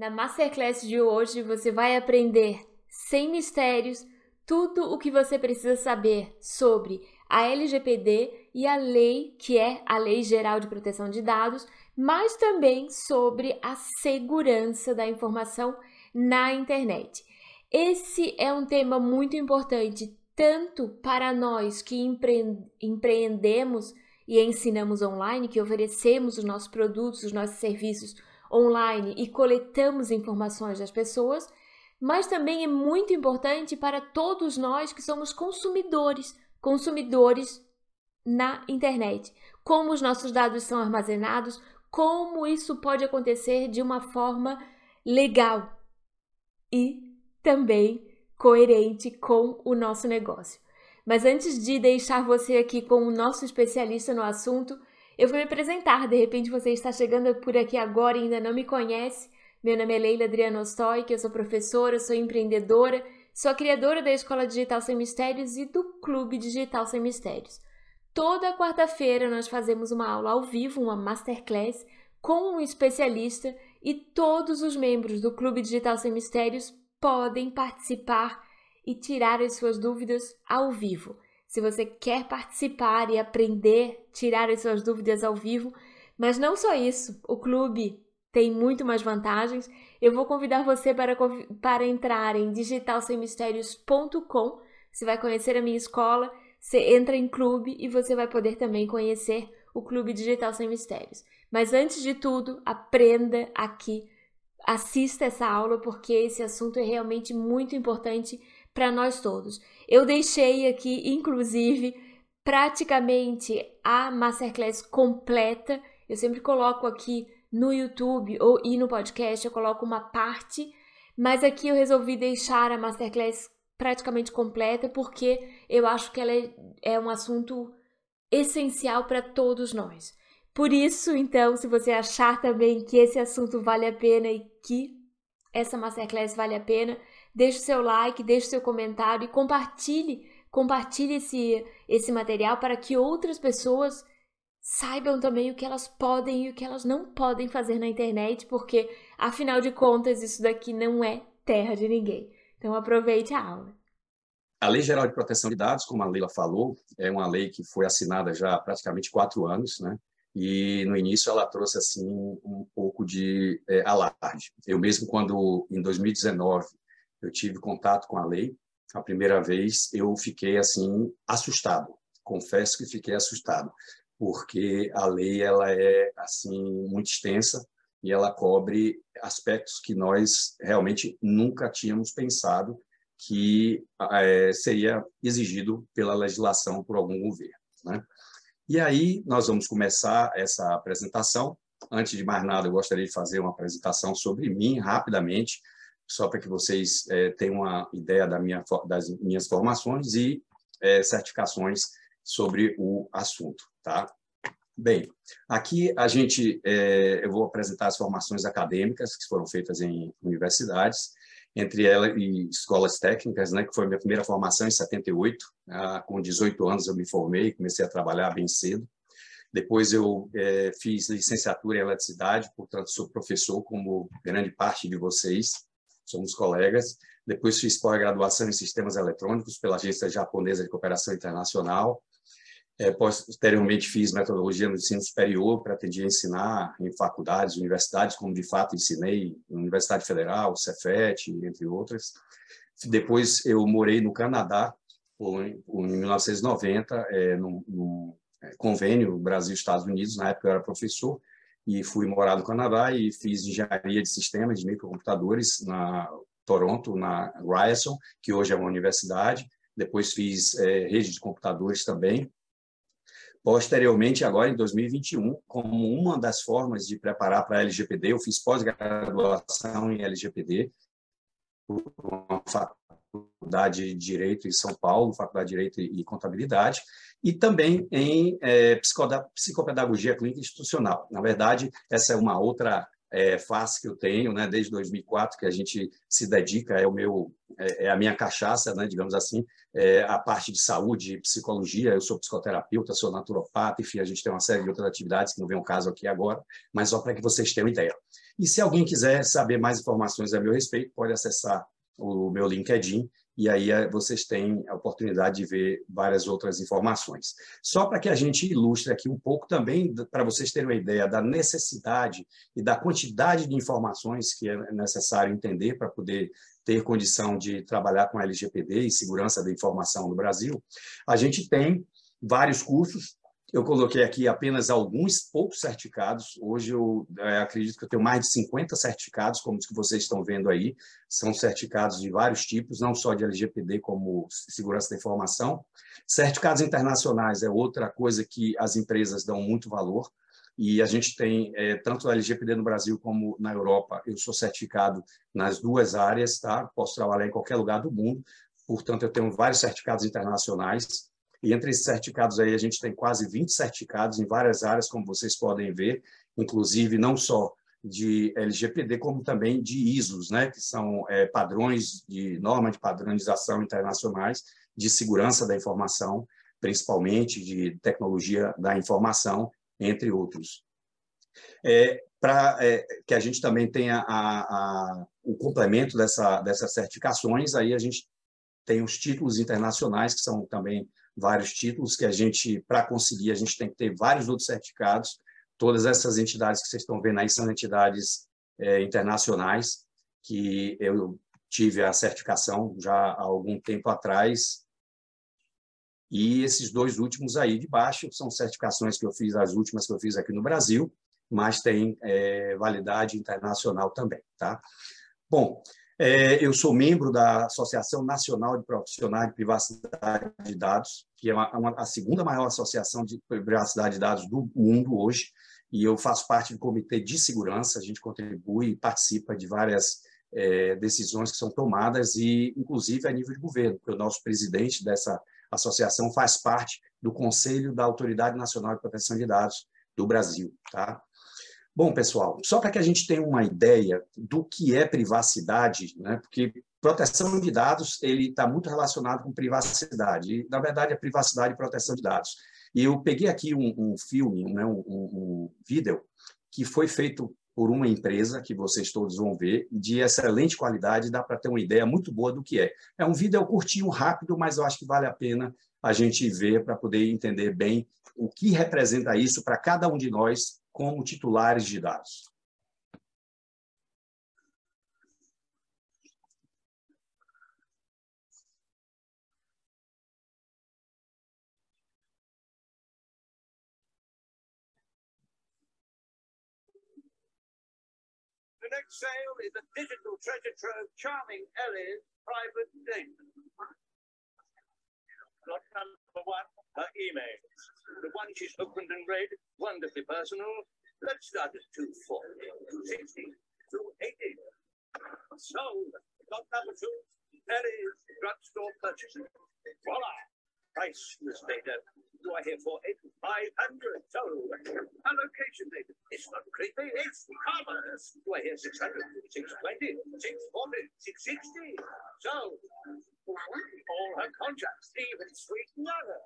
Na Masterclass de hoje você vai aprender sem mistérios tudo o que você precisa saber sobre a LGPD e a lei que é a Lei Geral de Proteção de Dados, mas também sobre a segurança da informação na internet. Esse é um tema muito importante tanto para nós que empre empreendemos e ensinamos online, que oferecemos os nossos produtos, os nossos serviços online e coletamos informações das pessoas, mas também é muito importante para todos nós que somos consumidores, consumidores na internet. Como os nossos dados são armazenados, como isso pode acontecer de uma forma legal e também coerente com o nosso negócio. Mas antes de deixar você aqui com o nosso especialista no assunto, eu vou me apresentar, de repente você está chegando por aqui agora e ainda não me conhece. Meu nome é Leila Adriana Ostoy, eu sou professora, sou empreendedora, sou a criadora da Escola Digital Sem Mistérios e do Clube Digital Sem Mistérios. Toda quarta-feira nós fazemos uma aula ao vivo, uma masterclass, com um especialista e todos os membros do Clube Digital Sem Mistérios podem participar e tirar as suas dúvidas ao vivo. Se você quer participar e aprender, tirar as suas dúvidas ao vivo, mas não só isso, o clube tem muito mais vantagens. Eu vou convidar você para, para entrar em digitalsemmistérios.com. Você vai conhecer a minha escola, você entra em clube e você vai poder também conhecer o Clube Digital Sem Mistérios. Mas antes de tudo, aprenda aqui, assista essa aula porque esse assunto é realmente muito importante para nós todos. Eu deixei aqui, inclusive, praticamente a masterclass completa. Eu sempre coloco aqui no YouTube ou e no podcast, eu coloco uma parte, mas aqui eu resolvi deixar a masterclass praticamente completa porque eu acho que ela é, é um assunto essencial para todos nós. Por isso, então, se você achar também que esse assunto vale a pena e que essa masterclass vale a pena, deixe o seu like, deixe o seu comentário e compartilhe, compartilhe esse, esse material para que outras pessoas saibam também o que elas podem e o que elas não podem fazer na internet, porque afinal de contas isso daqui não é terra de ninguém. Então aproveite a aula. A Lei Geral de Proteção de Dados, como a Leila falou, é uma lei que foi assinada já há praticamente quatro anos, né? E no início ela trouxe assim um pouco de é, alarde. Eu mesmo quando em 2019 eu tive contato com a lei, a primeira vez eu fiquei assim assustado. Confesso que fiquei assustado, porque a lei ela é assim muito extensa e ela cobre aspectos que nós realmente nunca tínhamos pensado que é, seria exigido pela legislação por algum governo. Né? E aí nós vamos começar essa apresentação. Antes de mais nada, eu gostaria de fazer uma apresentação sobre mim rapidamente, só para que vocês é, tenham uma ideia da minha, das minhas formações e é, certificações sobre o assunto, tá? Bem, aqui a gente, é, eu vou apresentar as formações acadêmicas que foram feitas em universidades, entre elas e escolas técnicas, né, que foi minha primeira formação em 78, ah, com 18 anos eu me formei, comecei a trabalhar bem cedo. Depois eu é, fiz licenciatura em eletricidade, portanto sou professor como grande parte de vocês somos colegas. Depois fiz pós-graduação em sistemas eletrônicos pela Agência Japonesa de Cooperação Internacional. É, posteriormente fiz metodologia no ensino superior, pretendia ensinar em faculdades, universidades, como de fato ensinei, Universidade Federal, Cefet, entre outras. Depois eu morei no Canadá, em 1990, é, num é, convênio Brasil-Estados Unidos, na época eu era professor, e fui morar no Canadá e fiz engenharia de sistemas de microcomputadores na Toronto, na Ryerson, que hoje é uma universidade. Depois fiz é, rede de computadores também. Posteriormente, agora em 2021, como uma das formas de preparar para a LGPD, eu fiz pós-graduação em LGPD, uma faculdade de Direito em São Paulo, Faculdade de Direito e Contabilidade, e também em é, psicopedagogia clínica institucional. Na verdade, essa é uma outra é, face que eu tenho, né, desde 2004 que a gente se dedica, é o meu, é, é a minha cachaça, né, digamos assim, é a parte de saúde, psicologia. Eu sou psicoterapeuta, sou naturopata, enfim, a gente tem uma série de outras atividades que não vem ao caso aqui agora, mas só para que vocês tenham ideia. E se alguém quiser saber mais informações a meu respeito, pode acessar o meu LinkedIn e aí eh, vocês têm a oportunidade de ver várias outras informações. Só para que a gente ilustre aqui um pouco também, para vocês terem uma ideia da necessidade e da quantidade de informações que é necessário entender para poder ter condição de trabalhar com LGPD e segurança da informação no Brasil, a gente tem vários cursos eu coloquei aqui apenas alguns poucos certificados. Hoje eu é, acredito que eu tenho mais de 50 certificados, como os que vocês estão vendo aí. São certificados de vários tipos, não só de LGPD, como segurança da informação. Certificados internacionais é outra coisa que as empresas dão muito valor. E a gente tem, é, tanto a LGPD no Brasil como na Europa, eu sou certificado nas duas áreas, tá? Posso trabalhar em qualquer lugar do mundo. Portanto, eu tenho vários certificados internacionais e entre esses certificados aí, a gente tem quase 20 certificados em várias áreas, como vocês podem ver, inclusive não só de LGPD, como também de ISOs, né, que são é, padrões de norma de padronização internacionais de segurança da informação, principalmente de tecnologia da informação, entre outros. É, Para é, que a gente também tenha a, a, o complemento dessa, dessas certificações, aí a gente tem os títulos internacionais, que são também vários títulos que a gente, para conseguir, a gente tem que ter vários outros certificados. Todas essas entidades que vocês estão vendo aí são entidades é, internacionais que eu tive a certificação já há algum tempo atrás. E esses dois últimos aí de baixo são certificações que eu fiz, as últimas que eu fiz aqui no Brasil, mas tem é, validade internacional também, tá? Bom, é, eu sou membro da Associação Nacional de Profissionais de Privacidade de Dados, que é uma, uma, a segunda maior associação de privacidade de dados do mundo hoje, e eu faço parte do Comitê de Segurança, a gente contribui e participa de várias é, decisões que são tomadas, e inclusive a nível de governo, porque o nosso presidente dessa associação faz parte do Conselho da Autoridade Nacional de Proteção de Dados do Brasil. Tá? Bom, pessoal, só para que a gente tenha uma ideia do que é privacidade, né? porque proteção de dados ele está muito relacionado com privacidade. E, na verdade, é privacidade e proteção de dados. E eu peguei aqui um, um filme, né? um, um, vídeo, que foi feito por uma empresa, que vocês todos vão ver, de excelente qualidade, dá para ter uma ideia muito boa do que é. É um vídeo curtinho, rápido, mas eu acho que vale a pena a gente ver para poder entender bem o que representa isso para cada um de nós como titulares de dados. The next sale is a digital treasure trove charming Ellie's private number one, her email. The one she's opened and read, wonderfully personal. Let's start at 240, 260, 280. So, plot number two, Ellie's drugstore purchases. Voila! Priceless data. Do I hear for it? 500. So, allocation data. It's not creepy, it's commerce. Do I hear 600, 620, 640, 660? So, all her contracts, even sweet Nana.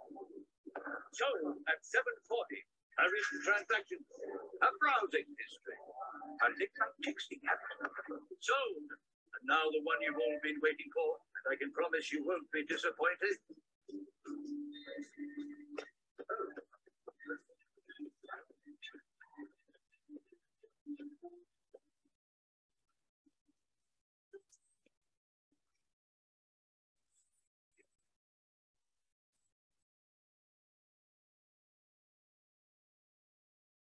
So, at 740, her recent transactions, her browsing history, her LinkedIn texting habit. Sold. And now the one you've all been waiting for, and I can promise you won't be disappointed.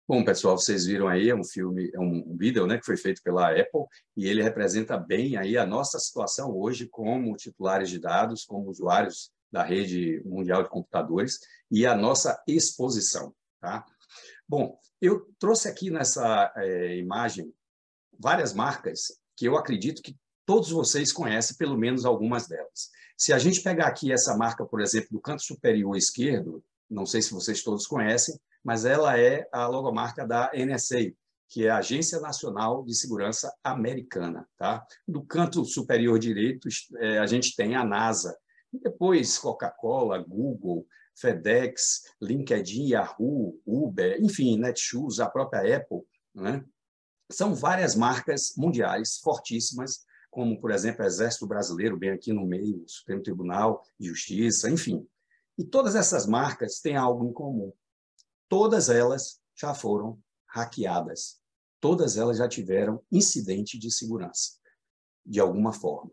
Bom, pessoal, vocês viram aí, é um filme, é um vídeo né, que foi feito pela Apple, e ele representa bem aí a nossa situação hoje como titulares de dados, como usuários da rede mundial de computadores, e a nossa exposição. Tá? Bom, eu trouxe aqui nessa é, imagem várias marcas que eu acredito que todos vocês conhecem, pelo menos algumas delas. Se a gente pegar aqui essa marca, por exemplo, do canto superior esquerdo, não sei se vocês todos conhecem, mas ela é a logomarca da NSA, que é a Agência Nacional de Segurança Americana. Tá? Do canto superior direito, é, a gente tem a NASA. Depois, Coca-Cola, Google, FedEx, LinkedIn, Yahoo, Uber, enfim, Netshoes, a própria Apple. Né? são várias marcas mundiais fortíssimas, como, por exemplo, o Exército Brasileiro, bem aqui no meio, o Supremo Tribunal de Justiça, enfim. E todas essas marcas têm algo em comum. Todas elas já foram hackeadas. Todas elas já tiveram incidente de segurança, de alguma forma.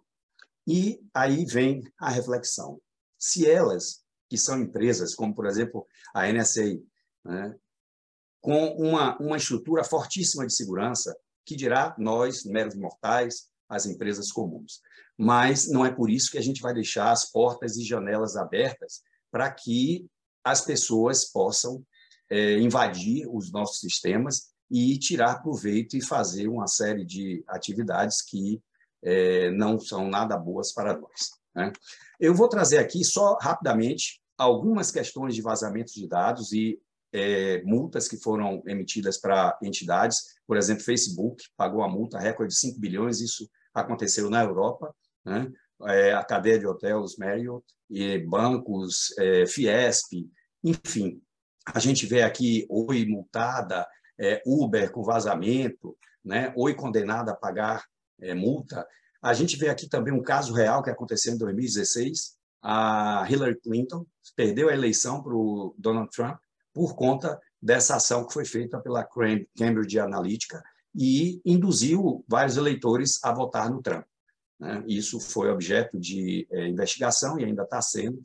E aí vem a reflexão. Se elas, que são empresas, como, por exemplo, a NSA, né, com uma, uma estrutura fortíssima de segurança, que dirá nós, meros mortais, as empresas comuns. Mas não é por isso que a gente vai deixar as portas e janelas abertas para que as pessoas possam é, invadir os nossos sistemas e tirar proveito e fazer uma série de atividades que é, não são nada boas para nós. Né? Eu vou trazer aqui só rapidamente algumas questões de vazamento de dados e é, multas que foram emitidas para entidades. Por exemplo, Facebook pagou a multa recorde de 5 bilhões, isso aconteceu na Europa. Né? É, a cadeia de hotéis Marriott, e bancos, é, Fiesp, enfim. A gente vê aqui Oi multada, é, Uber com vazamento, né? Oi condenada a pagar é, multa. A gente vê aqui também um caso real que aconteceu em 2016. A Hillary Clinton perdeu a eleição para o Donald Trump por conta dessa ação que foi feita pela Cambridge Analytica e induziu vários eleitores a votar no Trump. Né? Isso foi objeto de é, investigação e ainda está sendo.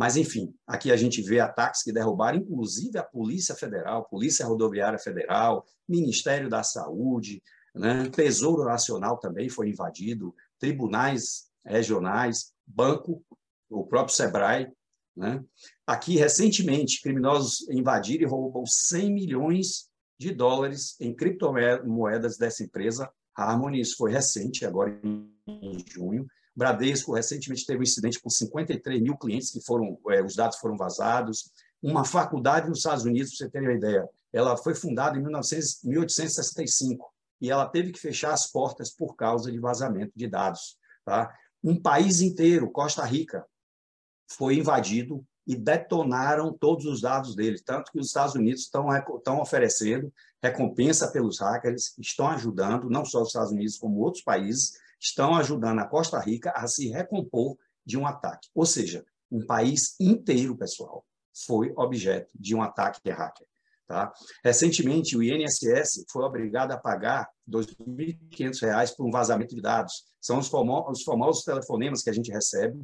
Mas, enfim, aqui a gente vê ataques que derrubaram, inclusive, a Polícia Federal, Polícia Rodoviária Federal, Ministério da Saúde, né? Tesouro Nacional também foi invadido, tribunais regionais, banco, o próprio SEBRAE. Né? Aqui, recentemente, criminosos invadiram e roubam 100 milhões de dólares em criptomoedas dessa empresa, Harmony. Isso foi recente, agora em junho. Bradesco recentemente teve um incidente com 53 mil clientes que foram, é, os dados foram vazados. Uma faculdade nos Estados Unidos, para você ter uma ideia, ela foi fundada em 1900, 1865 e ela teve que fechar as portas por causa de vazamento de dados. Tá? Um país inteiro, Costa Rica, foi invadido e detonaram todos os dados deles, tanto que os Estados Unidos estão, estão oferecendo recompensa pelos hackers, estão ajudando, não só os Estados Unidos, como outros países, estão ajudando a Costa Rica a se recompor de um ataque. Ou seja, um país inteiro, pessoal, foi objeto de um ataque de hacker. Tá? Recentemente, o INSS foi obrigado a pagar R$ 2.500 por um vazamento de dados. São os famosos, os famosos telefonemas que a gente recebe,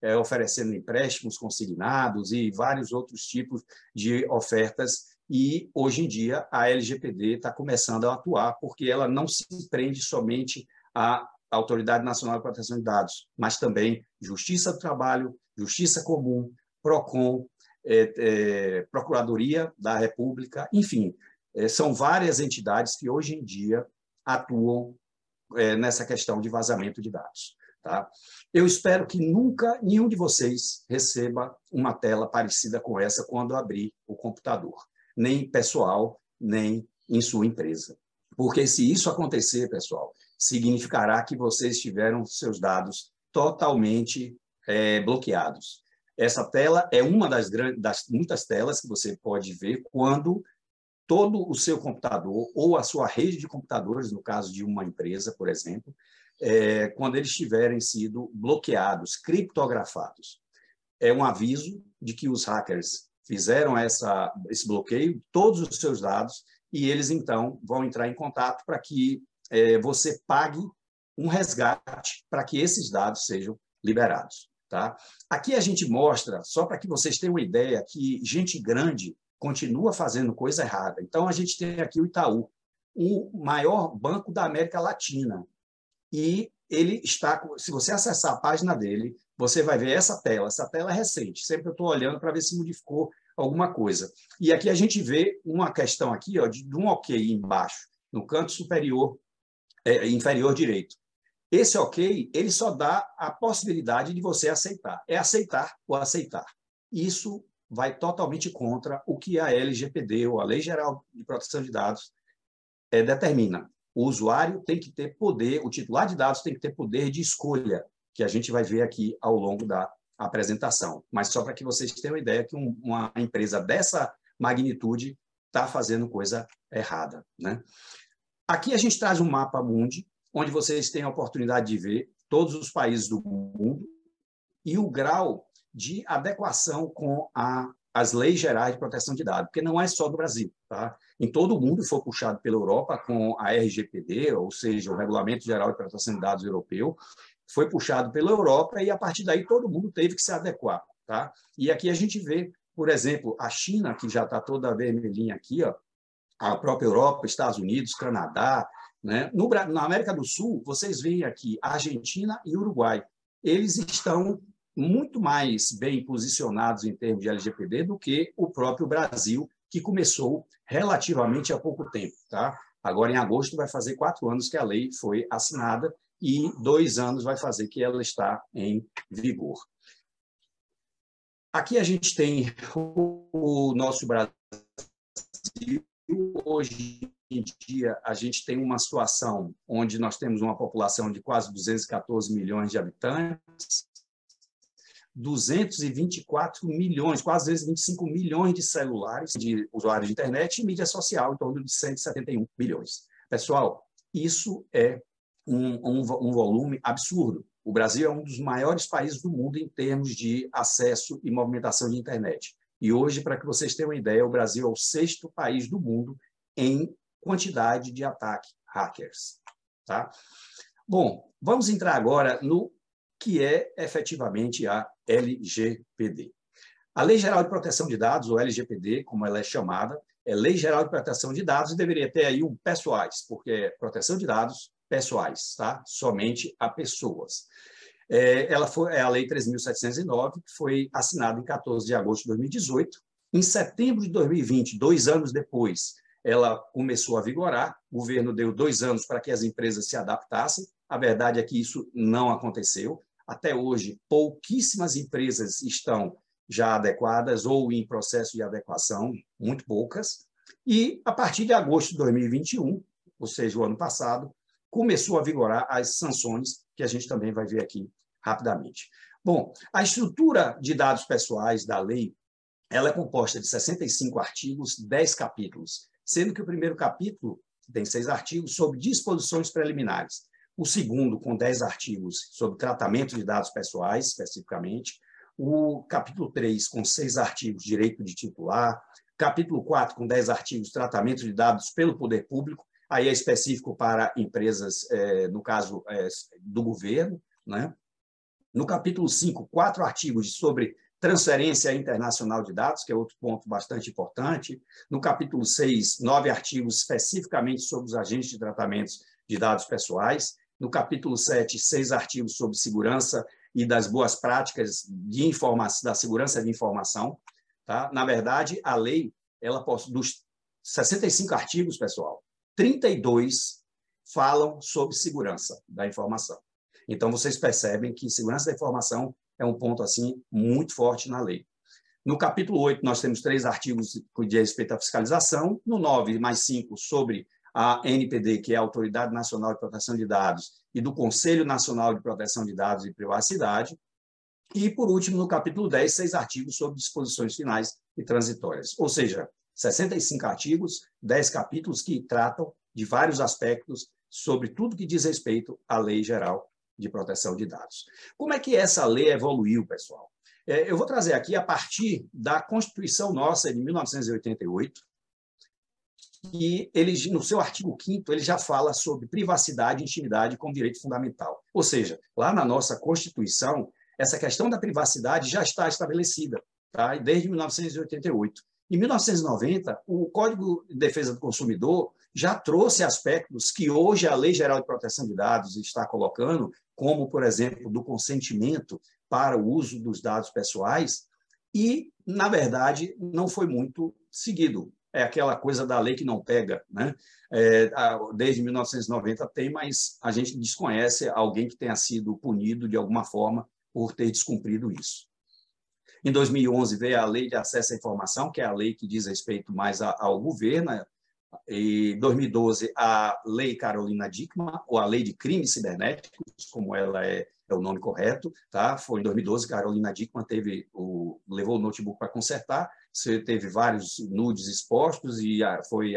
é, oferecendo empréstimos consignados e vários outros tipos de ofertas. E, hoje em dia, a LGPD está começando a atuar, porque ela não se prende somente Autoridade Nacional de Proteção de Dados, mas também Justiça do Trabalho, Justiça Comum, PROCON, é, é, Procuradoria da República, enfim, é, são várias entidades que hoje em dia atuam é, nessa questão de vazamento de dados. Tá? Eu espero que nunca nenhum de vocês receba uma tela parecida com essa quando abrir o computador, nem pessoal, nem em sua empresa. Porque se isso acontecer, pessoal, significará que vocês tiveram seus dados totalmente é, bloqueados. Essa tela é uma das, grandes, das muitas telas que você pode ver quando todo o seu computador ou a sua rede de computadores, no caso de uma empresa, por exemplo, é, quando eles tiverem sido bloqueados, criptografados. É um aviso de que os hackers fizeram essa, esse bloqueio, todos os seus dados, e eles então vão entrar em contato para que é, você pague um resgate para que esses dados sejam liberados. Tá? Aqui a gente mostra, só para que vocês tenham uma ideia, que gente grande continua fazendo coisa errada. Então, a gente tem aqui o Itaú, o maior banco da América Latina. E ele está, se você acessar a página dele, você vai ver essa tela. Essa tela é recente. Sempre eu estou olhando para ver se modificou alguma coisa. E aqui a gente vê uma questão aqui, ó, de, de um OK embaixo, no canto superior é, inferior direito. Esse ok, ele só dá a possibilidade de você aceitar. É aceitar ou aceitar. Isso vai totalmente contra o que a LGPD, ou a Lei Geral de Proteção de Dados, é, determina. O usuário tem que ter poder, o titular de dados tem que ter poder de escolha, que a gente vai ver aqui ao longo da apresentação. Mas só para que vocês tenham uma ideia que um, uma empresa dessa magnitude está fazendo coisa errada. Né? Aqui a gente traz um mapa mundi, onde vocês têm a oportunidade de ver todos os países do mundo e o grau de adequação com a, as leis gerais de proteção de dados, porque não é só do Brasil. Tá? Em todo o mundo foi puxado pela Europa com a RGPD, ou seja, o Regulamento Geral de Proteção de Dados Europeu, foi puxado pela Europa e, a partir daí, todo mundo teve que se adequar. Tá? E aqui a gente vê, por exemplo, a China, que já está toda vermelhinha aqui, ó, a própria Europa, Estados Unidos, Canadá. Né? No, na América do Sul, vocês veem aqui Argentina e Uruguai. Eles estão muito mais bem posicionados em termos de LGPD do que o próprio Brasil, que começou relativamente há pouco tempo. Tá? Agora, em agosto, vai fazer quatro anos que a lei foi assinada e dois anos vai fazer que ela está em vigor. Aqui a gente tem o nosso Brasil. Hoje em dia, a gente tem uma situação onde nós temos uma população de quase 214 milhões de habitantes, 224 milhões, quase 25 milhões de celulares, de usuários de internet e mídia social, em torno de 171 milhões. Pessoal, isso é um, um, um volume absurdo. O Brasil é um dos maiores países do mundo em termos de acesso e movimentação de internet. E hoje, para que vocês tenham uma ideia, o Brasil é o sexto país do mundo em quantidade de ataque hackers. Tá? Bom, vamos entrar agora no que é efetivamente a LGPD. A Lei Geral de Proteção de Dados, ou LGPD, como ela é chamada, é Lei Geral de Proteção de Dados e deveria ter aí um pessoais, porque é proteção de dados pessoais, tá? somente a pessoas. É, ela foi, é a Lei 3.709, que foi assinada em 14 de agosto de 2018. Em setembro de 2020, dois anos depois, ela começou a vigorar. O governo deu dois anos para que as empresas se adaptassem. A verdade é que isso não aconteceu. Até hoje, pouquíssimas empresas estão já adequadas ou em processo de adequação, muito poucas. E, a partir de agosto de 2021, ou seja, o ano passado, começou a vigorar as sanções, que a gente também vai ver aqui rapidamente. Bom, a estrutura de dados pessoais da lei ela é composta de 65 artigos, 10 capítulos, sendo que o primeiro capítulo tem seis artigos sobre disposições preliminares, o segundo com 10 artigos sobre tratamento de dados pessoais, especificamente, o capítulo 3 com seis artigos, direito de titular, capítulo 4 com 10 artigos, tratamento de dados pelo poder público, aí é específico para empresas, é, no caso é, do governo. Né? No capítulo 5, quatro artigos sobre transferência internacional de dados, que é outro ponto bastante importante. No capítulo 6, nove artigos especificamente sobre os agentes de tratamentos de dados pessoais. No capítulo 7, seis artigos sobre segurança e das boas práticas de informação, da segurança de informação. Tá? Na verdade, a lei, ela dos 65 artigos, pessoal, 32 falam sobre segurança da informação. Então, vocês percebem que segurança da informação é um ponto assim muito forte na lei. No capítulo 8, nós temos três artigos de respeito à fiscalização. No 9, mais cinco, sobre a NPD, que é a Autoridade Nacional de Proteção de Dados, e do Conselho Nacional de Proteção de Dados e Privacidade. E, por último, no capítulo 10, seis artigos sobre disposições finais e transitórias. Ou seja, 65 artigos, 10 capítulos que tratam de vários aspectos sobre tudo que diz respeito à Lei Geral de Proteção de Dados. Como é que essa lei evoluiu, pessoal? É, eu vou trazer aqui a partir da Constituição nossa de 1988, e ele, no seu artigo 5 ele já fala sobre privacidade e intimidade como direito fundamental. Ou seja, lá na nossa Constituição, essa questão da privacidade já está estabelecida, tá? desde 1988. Em 1990, o Código de Defesa do Consumidor já trouxe aspectos que hoje a Lei Geral de Proteção de Dados está colocando, como, por exemplo, do consentimento para o uso dos dados pessoais, e, na verdade, não foi muito seguido. É aquela coisa da lei que não pega. Né? É, desde 1990 tem, mas a gente desconhece alguém que tenha sido punido de alguma forma por ter descumprido isso. Em 2011 veio a Lei de Acesso à Informação, que é a lei que diz respeito mais ao governo. Em 2012, a Lei Carolina Dickmann, ou a Lei de Crimes Cibernéticos, como ela é, é o nome correto, tá? Foi em 2012 que Carolina Dickmann teve o, levou o notebook para consertar, você teve vários nudes expostos e foi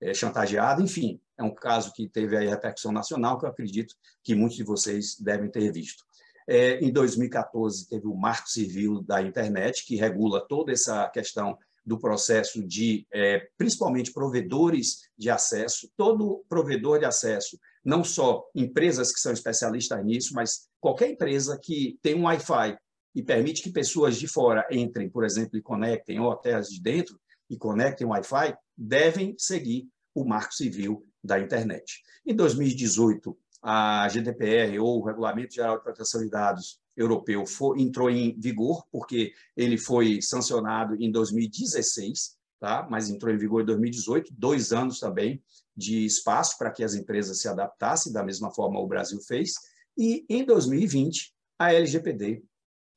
é, chantageado, enfim, é um caso que teve aí repercussão nacional, que eu acredito que muitos de vocês devem ter visto. É, em 2014, teve o Marco Civil da Internet, que regula toda essa questão do processo de, é, principalmente, provedores de acesso. Todo provedor de acesso, não só empresas que são especialistas nisso, mas qualquer empresa que tem um Wi-Fi e permite que pessoas de fora entrem, por exemplo, e conectem, ou até as de dentro, e conectem Wi-Fi, devem seguir o Marco Civil da Internet. Em 2018, a GDPR, ou o Regulamento Geral de Proteção de Dados Europeu, entrou em vigor, porque ele foi sancionado em 2016, tá? mas entrou em vigor em 2018, dois anos também de espaço para que as empresas se adaptassem, da mesma forma o Brasil fez, e em 2020, a LGPD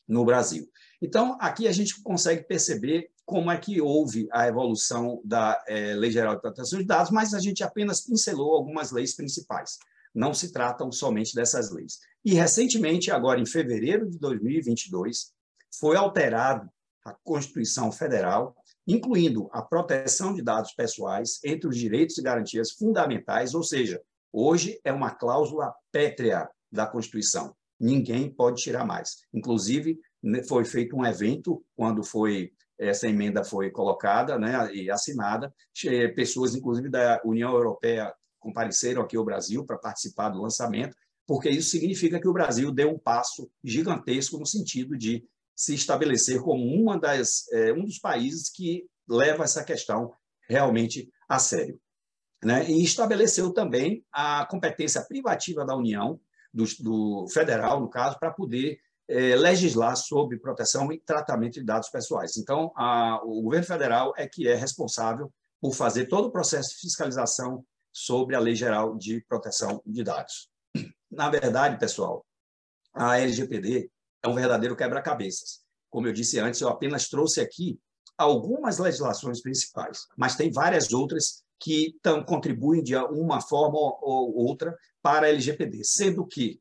no Brasil. Então, aqui a gente consegue perceber como é que houve a evolução da é, Lei Geral de Proteção de Dados, mas a gente apenas pincelou algumas leis principais não se tratam somente dessas leis. E, recentemente, agora em fevereiro de 2022, foi alterado a Constituição Federal, incluindo a proteção de dados pessoais entre os direitos e garantias fundamentais, ou seja, hoje é uma cláusula pétrea da Constituição. Ninguém pode tirar mais. Inclusive, né, foi feito um evento quando foi essa emenda foi colocada né, e assinada, pessoas, inclusive da União Europeia, compareceram aqui ao Brasil para participar do lançamento, porque isso significa que o Brasil deu um passo gigantesco no sentido de se estabelecer como uma das, é, um dos países que leva essa questão realmente a sério. Né? E estabeleceu também a competência privativa da União, do, do federal, no caso, para poder é, legislar sobre proteção e tratamento de dados pessoais. Então, a, o governo federal é que é responsável por fazer todo o processo de fiscalização sobre a Lei Geral de Proteção de Dados. Na verdade, pessoal, a LGPD é um verdadeiro quebra-cabeças. Como eu disse antes, eu apenas trouxe aqui algumas legislações principais, mas tem várias outras que tão, contribuem de uma forma ou outra para a LGPD, sendo que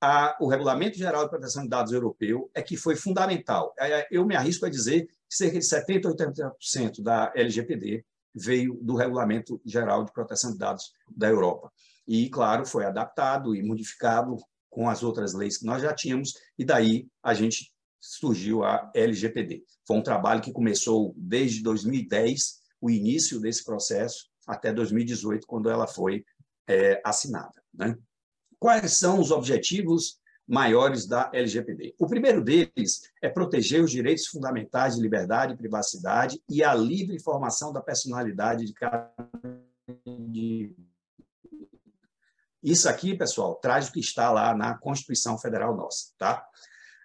a, o Regulamento Geral de Proteção de Dados Europeu é que foi fundamental. É, eu me arrisco a dizer que cerca de 70% ou 80% da LGPD veio do Regulamento Geral de Proteção de Dados da Europa. E, claro, foi adaptado e modificado com as outras leis que nós já tínhamos, e daí a gente surgiu a LGPD. Foi um trabalho que começou desde 2010, o início desse processo, até 2018, quando ela foi é, assinada. Né? Quais são os objetivos maiores da LGPD. O primeiro deles é proteger os direitos fundamentais de liberdade e privacidade e a livre informação da personalidade de cada. Isso aqui, pessoal, traz o que está lá na Constituição Federal nossa, tá?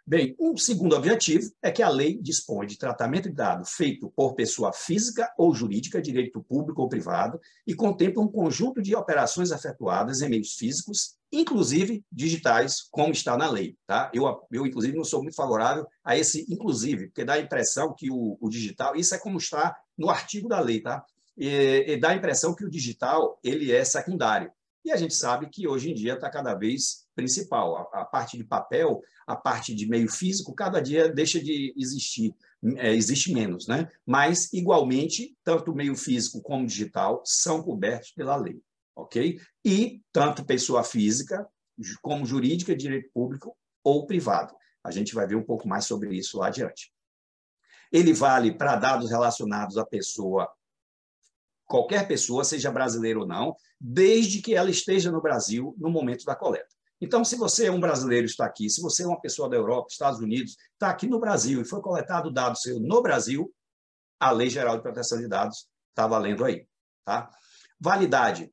Bem, um segundo objetivo é que a lei dispõe de tratamento de dados feito por pessoa física ou jurídica, direito público ou privado, e contempla um conjunto de operações efetuadas em meios físicos, inclusive digitais, como está na lei. Tá? Eu, eu, inclusive, não sou muito favorável a esse inclusive, porque dá a impressão que o, o digital, isso é como está no artigo da lei, tá? E, e dá a impressão que o digital ele é secundário. E a gente sabe que hoje em dia está cada vez principal. A, a, parte de papel, a parte de meio físico, cada dia deixa de existir, é, existe menos, né? Mas, igualmente, tanto o meio físico como digital são cobertos pela lei, ok? E tanto pessoa física, como jurídica, direito público ou privado. A gente vai ver um pouco mais sobre isso lá adiante. Ele vale para dados relacionados à pessoa qualquer pessoa, seja brasileira ou não, desde que ela esteja no Brasil no momento da coleta. Então, se você é um brasileiro está aqui, se você é uma pessoa da Europa, Estados Unidos, está aqui no Brasil e foi coletado dado seu no Brasil, a Lei Geral de Proteção de Dados está valendo aí. Tá? Validade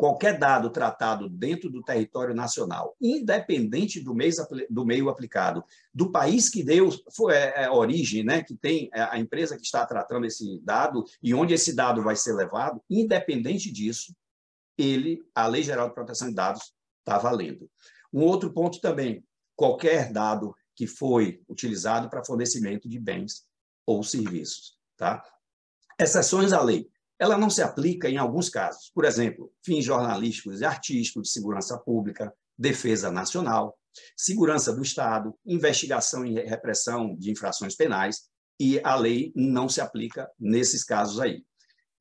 qualquer dado tratado dentro do território nacional, independente do, mês, do meio aplicado, do país que deu foi, é, é, origem, né, que tem é, a empresa que está tratando esse dado e onde esse dado vai ser levado, independente disso, ele, a Lei Geral de Proteção de Dados está valendo. Um outro ponto também, qualquer dado que foi utilizado para fornecimento de bens ou serviços, tá? Exceções à lei ela não se aplica em alguns casos. Por exemplo, fins jornalísticos e artísticos de segurança pública, defesa nacional, segurança do Estado, investigação e repressão de infrações penais, e a lei não se aplica nesses casos aí.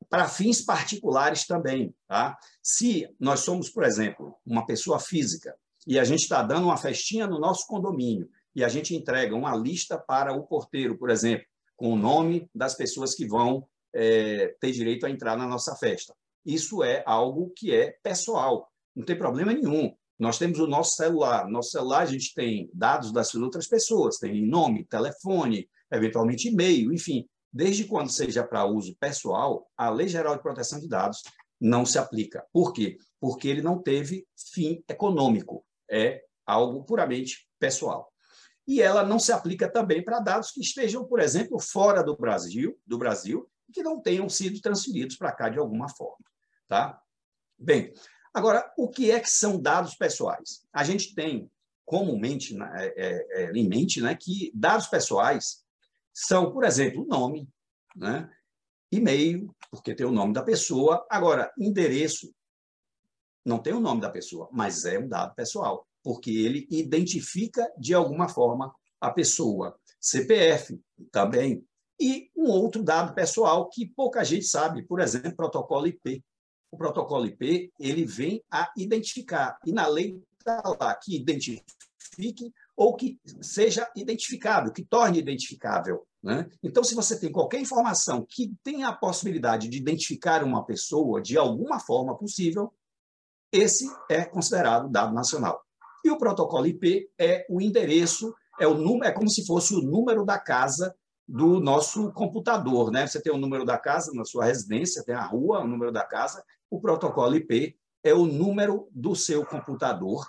para fins particulares também. Tá? Se nós somos, por exemplo, uma pessoa física e a gente está dando uma festinha no nosso condomínio e a gente entrega uma lista para o porteiro, por exemplo, com o nome das pessoas que vão é, ter direito a entrar na nossa festa. Isso é algo que é pessoal, não tem problema nenhum. Nós temos o nosso celular. No nosso celular, a gente tem dados das outras pessoas, tem nome, telefone, eventualmente e-mail, enfim. Desde quando seja para uso pessoal, a Lei Geral de Proteção de Dados não se aplica. Por quê? Porque ele não teve fim econômico. É algo puramente pessoal. E ela não se aplica também para dados que estejam, por exemplo, fora do Brasil, do Brasil, que não tenham sido transferidos para cá de alguma forma, tá? Bem, Agora, o que é que são dados pessoais? A gente tem comumente é, é, é, em mente né, que dados pessoais são, por exemplo, nome, né, e-mail, porque tem o nome da pessoa. Agora, endereço não tem o nome da pessoa, mas é um dado pessoal, porque ele identifica de alguma forma a pessoa. CPF também. E um outro dado pessoal que pouca gente sabe, por exemplo, protocolo IP o protocolo IP ele vem a identificar, e na lei está lá que identifique ou que seja identificável, que torne identificável. Né? Então, se você tem qualquer informação que tenha a possibilidade de identificar uma pessoa de alguma forma possível, esse é considerado dado nacional. E o protocolo IP é o endereço, é, o número, é como se fosse o número da casa do nosso computador. Né? Você tem o número da casa na sua residência, tem a rua, o número da casa, o protocolo IP é o número do seu computador,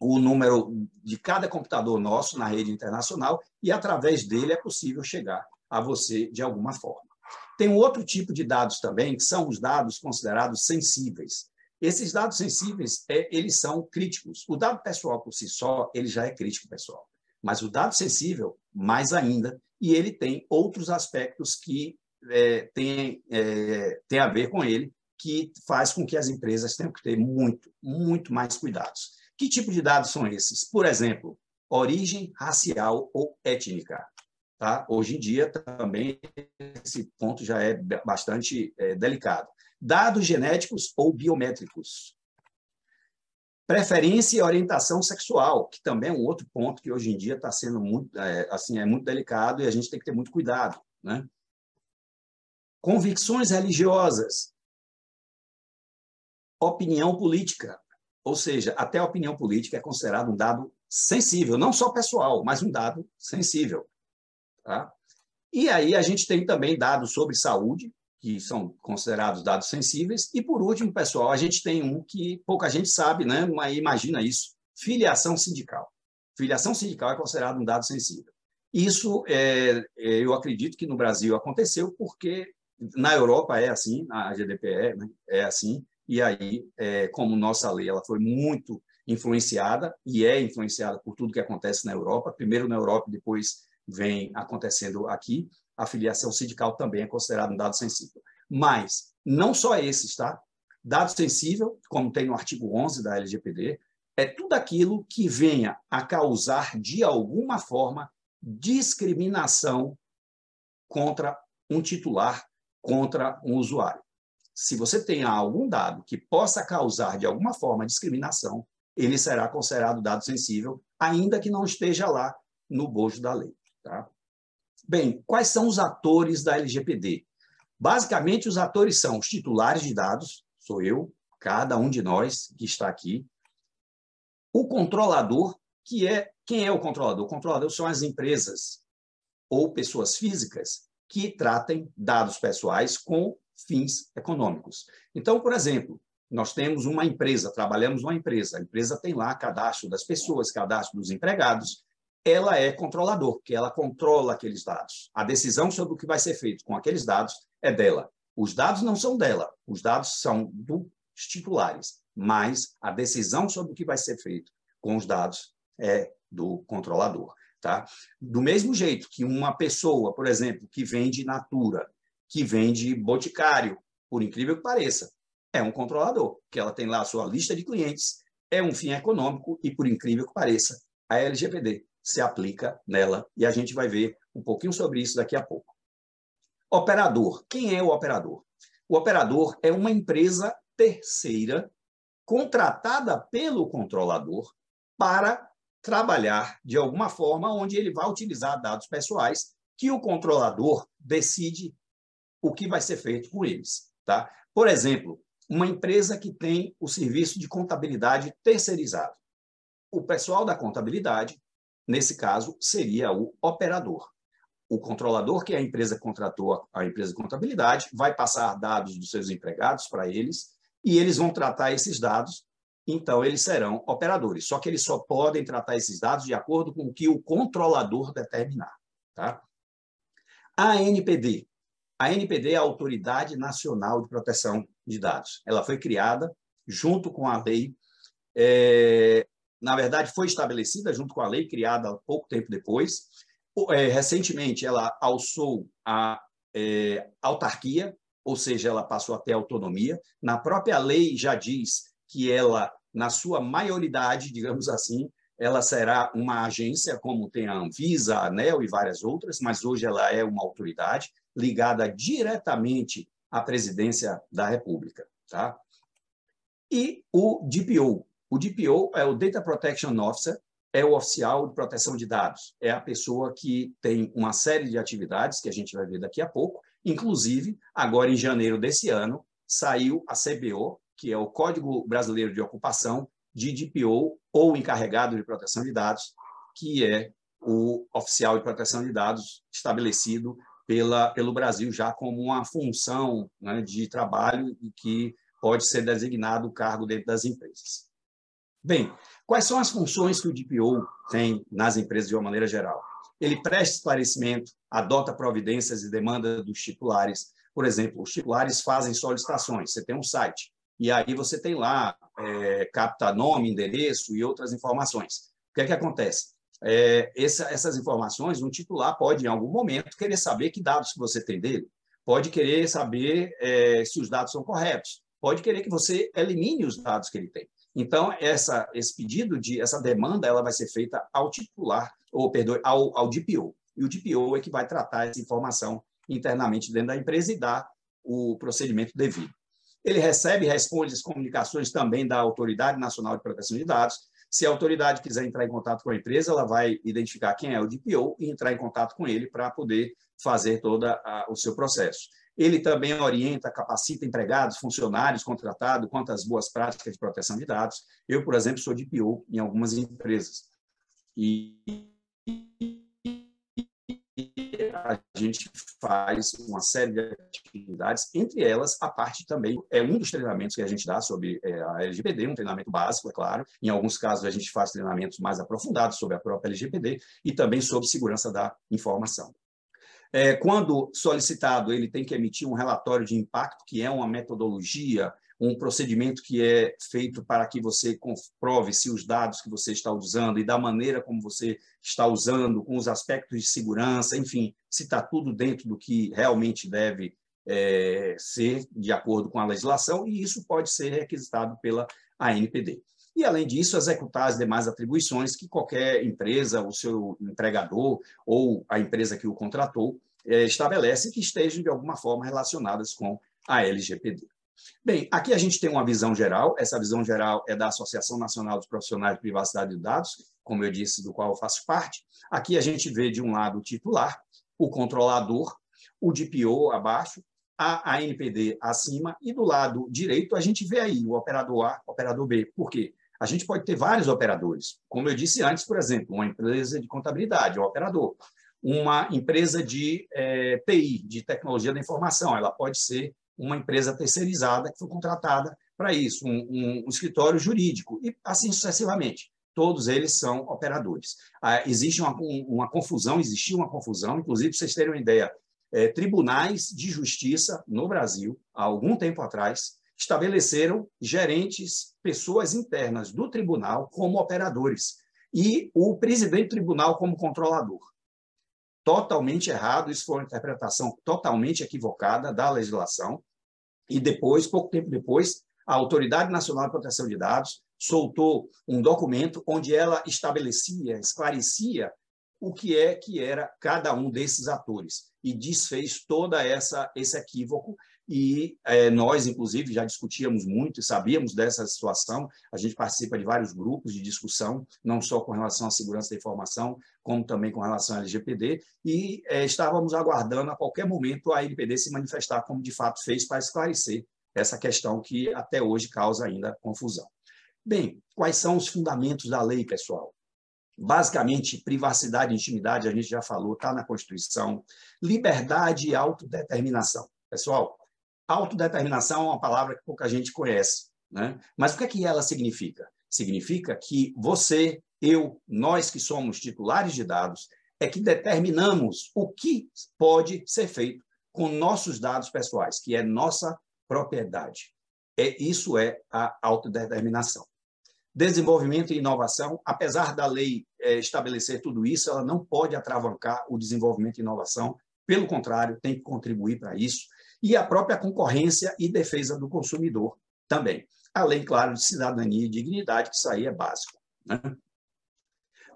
o número de cada computador nosso na rede internacional, e através dele é possível chegar a você de alguma forma. Tem um outro tipo de dados também, que são os dados considerados sensíveis. Esses dados sensíveis, é, eles são críticos. O dado pessoal por si só, ele já é crítico, pessoal. Mas o dado sensível, mais ainda, e ele tem outros aspectos que é, têm, é, têm a ver com ele, que faz com que as empresas tenham que ter muito, muito mais cuidados. Que tipo de dados são esses? Por exemplo, origem racial ou étnica. Tá? Hoje em dia, também, esse ponto já é bastante é, delicado. Dados genéticos ou biométricos. Preferência e orientação sexual, que também é um outro ponto que hoje em dia está sendo muito, é, assim, é muito delicado e a gente tem que ter muito cuidado. Né? Convicções religiosas, opinião política. Ou seja, até a opinião política é considerado um dado sensível, não só pessoal, mas um dado sensível. Tá? E aí a gente tem também dados sobre saúde, que são considerados dados sensíveis. E, por último, pessoal, a gente tem um que pouca gente sabe, né? mas imagina isso, filiação sindical. Filiação sindical é considerado um dado sensível. Isso, é, é eu acredito que no Brasil aconteceu porque na Europa é assim, na GDPR né? é assim, e aí, é, como nossa lei ela foi muito influenciada e é influenciada por tudo que acontece na Europa, primeiro na Europa, depois vem acontecendo aqui, a filiação sindical também é considerada um dado sensível. Mas não só esses, tá? Dado sensível, como tem no artigo 11 da LGPD, é tudo aquilo que venha a causar de alguma forma discriminação contra um titular, contra um usuário se você tem algum dado que possa causar de alguma forma discriminação, ele será considerado dado sensível, ainda que não esteja lá no bojo da lei. Tá? Bem, quais são os atores da LGPD? Basicamente, os atores são os titulares de dados, sou eu, cada um de nós que está aqui, o controlador, que é quem é o controlador? O controlador são as empresas ou pessoas físicas que tratem dados pessoais com fins econômicos. Então, por exemplo, nós temos uma empresa, trabalhamos uma empresa, a empresa tem lá cadastro das pessoas, cadastro dos empregados, ela é controlador, que ela controla aqueles dados. A decisão sobre o que vai ser feito com aqueles dados é dela. Os dados não são dela, os dados são dos titulares, mas a decisão sobre o que vai ser feito com os dados é do controlador. Tá? Do mesmo jeito que uma pessoa, por exemplo, que vende Natura, que vende boticário, por incrível que pareça. É um controlador, que ela tem lá a sua lista de clientes, é um fim econômico e, por incrível que pareça, a LGPD se aplica nela e a gente vai ver um pouquinho sobre isso daqui a pouco. Operador. Quem é o operador? O operador é uma empresa terceira contratada pelo controlador para trabalhar de alguma forma onde ele vai utilizar dados pessoais que o controlador decide o que vai ser feito com eles. Tá? Por exemplo, uma empresa que tem o serviço de contabilidade terceirizado. O pessoal da contabilidade, nesse caso, seria o operador. O controlador que a empresa contratou, a empresa de contabilidade, vai passar dados dos seus empregados para eles e eles vão tratar esses dados então eles serão operadores. Só que eles só podem tratar esses dados de acordo com o que o controlador determinar. Tá? A ANPD. A ANPD é a Autoridade Nacional de Proteção de Dados. Ela foi criada junto com a lei, é, na verdade, foi estabelecida junto com a lei, criada pouco tempo depois. É, recentemente, ela alçou a é, autarquia, ou seja, ela passou a ter autonomia. Na própria lei já diz que ela, na sua maioridade, digamos assim, ela será uma agência, como tem a Anvisa, a ANEL e várias outras, mas hoje ela é uma autoridade ligada diretamente à presidência da República. Tá? E o DPO. O DPO é o Data Protection Officer, é o oficial de proteção de dados. É a pessoa que tem uma série de atividades que a gente vai ver daqui a pouco. Inclusive, agora em janeiro desse ano, saiu a CBO, que é o Código Brasileiro de Ocupação, de DPO, ou encarregado de proteção de dados, que é o oficial de proteção de dados estabelecido pela, pelo Brasil já como uma função né, de trabalho e que pode ser designado o cargo dentro das empresas. Bem, quais são as funções que o DPO tem nas empresas de uma maneira geral? Ele presta esclarecimento, adota providências e demanda dos titulares. Por exemplo, os titulares fazem solicitações. Você tem um site, e aí você tem lá, é, capta nome, endereço e outras informações. O que é que acontece? É, essa, essas informações, um titular pode, em algum momento, querer saber que dados que você tem dele, pode querer saber é, se os dados são corretos, pode querer que você elimine os dados que ele tem. Então, essa, esse pedido, de essa demanda, ela vai ser feita ao titular, ou, perdoe, ao, ao DPO. E o DPO é que vai tratar essa informação internamente dentro da empresa e dar o procedimento devido. Ele recebe e responde as comunicações também da Autoridade Nacional de Proteção de Dados. Se a autoridade quiser entrar em contato com a empresa, ela vai identificar quem é o DPO e entrar em contato com ele para poder fazer todo o seu processo. Ele também orienta, capacita empregados, funcionários contratados quanto às boas práticas de proteção de dados. Eu, por exemplo, sou DPO em algumas empresas. E a gente faz uma série de atividades, entre elas a parte também, é um dos treinamentos que a gente dá sobre é, a LGPD, um treinamento básico, é claro. Em alguns casos a gente faz treinamentos mais aprofundados sobre a própria LGPD e também sobre segurança da informação. É, quando solicitado, ele tem que emitir um relatório de impacto, que é uma metodologia um procedimento que é feito para que você comprove se os dados que você está usando e da maneira como você está usando, com os aspectos de segurança, enfim, se está tudo dentro do que realmente deve é, ser de acordo com a legislação, e isso pode ser requisitado pela ANPD. E, além disso, executar as demais atribuições que qualquer empresa, o seu empregador ou a empresa que o contratou é, estabelece que estejam, de alguma forma, relacionadas com a LGPD. Bem, aqui a gente tem uma visão geral, essa visão geral é da Associação Nacional dos Profissionais de Privacidade de Dados, como eu disse, do qual eu faço parte. Aqui a gente vê, de um lado, o titular, o controlador, o DPO abaixo, a ANPD acima, e do lado direito a gente vê aí o operador A, operador B. Por quê? A gente pode ter vários operadores. Como eu disse antes, por exemplo, uma empresa de contabilidade, o operador. Uma empresa de é, eh, TI, de tecnologia da informação, ela pode ser uma empresa terceirizada que foi contratada para isso, um, um, um, escritório jurídico, e assim sucessivamente. Todos eles são operadores. Ah, existe uma, uma, confusão, existia uma confusão, inclusive, para vocês terem uma ideia, é, tribunais de justiça no Brasil, há algum tempo atrás, estabeleceram gerentes, pessoas internas do tribunal como operadores, e o presidente do tribunal como controlador totalmente errado, isso foi uma interpretação totalmente equivocada da legislação. E depois, pouco tempo depois, a Autoridade Nacional de Proteção de Dados soltou um documento onde ela estabelecia, esclarecia o que é que era cada um desses atores e desfez toda essa esse equívoco e é, nós, inclusive, já discutíamos muito e sabíamos dessa situação. A gente participa de vários grupos de discussão, não só com relação à segurança da informação, como também com relação à LGPD, e é, estávamos aguardando a qualquer momento a LGPD se manifestar como de fato fez para esclarecer essa questão que até hoje causa ainda confusão. Bem, quais são os fundamentos da lei, pessoal? Basicamente, privacidade e intimidade, a gente já falou, está na Constituição. Liberdade e autodeterminação. Pessoal, autodeterminação é uma palavra que pouca gente conhece. Né? Mas o que é que ela significa? Significa que você, eu, nós que somos titulares de dados, é que determinamos o que pode ser feito com nossos dados pessoais, que é nossa propriedade. É, isso é a autodeterminação. Desenvolvimento e inovação, apesar da lei é, estabelecer tudo isso, ela não pode atravancar o desenvolvimento e inovação, pelo contrário, tem que contribuir para isso. E a própria concorrência e defesa do consumidor também. Além, claro, de cidadania e dignidade, que isso aí é básico. Né?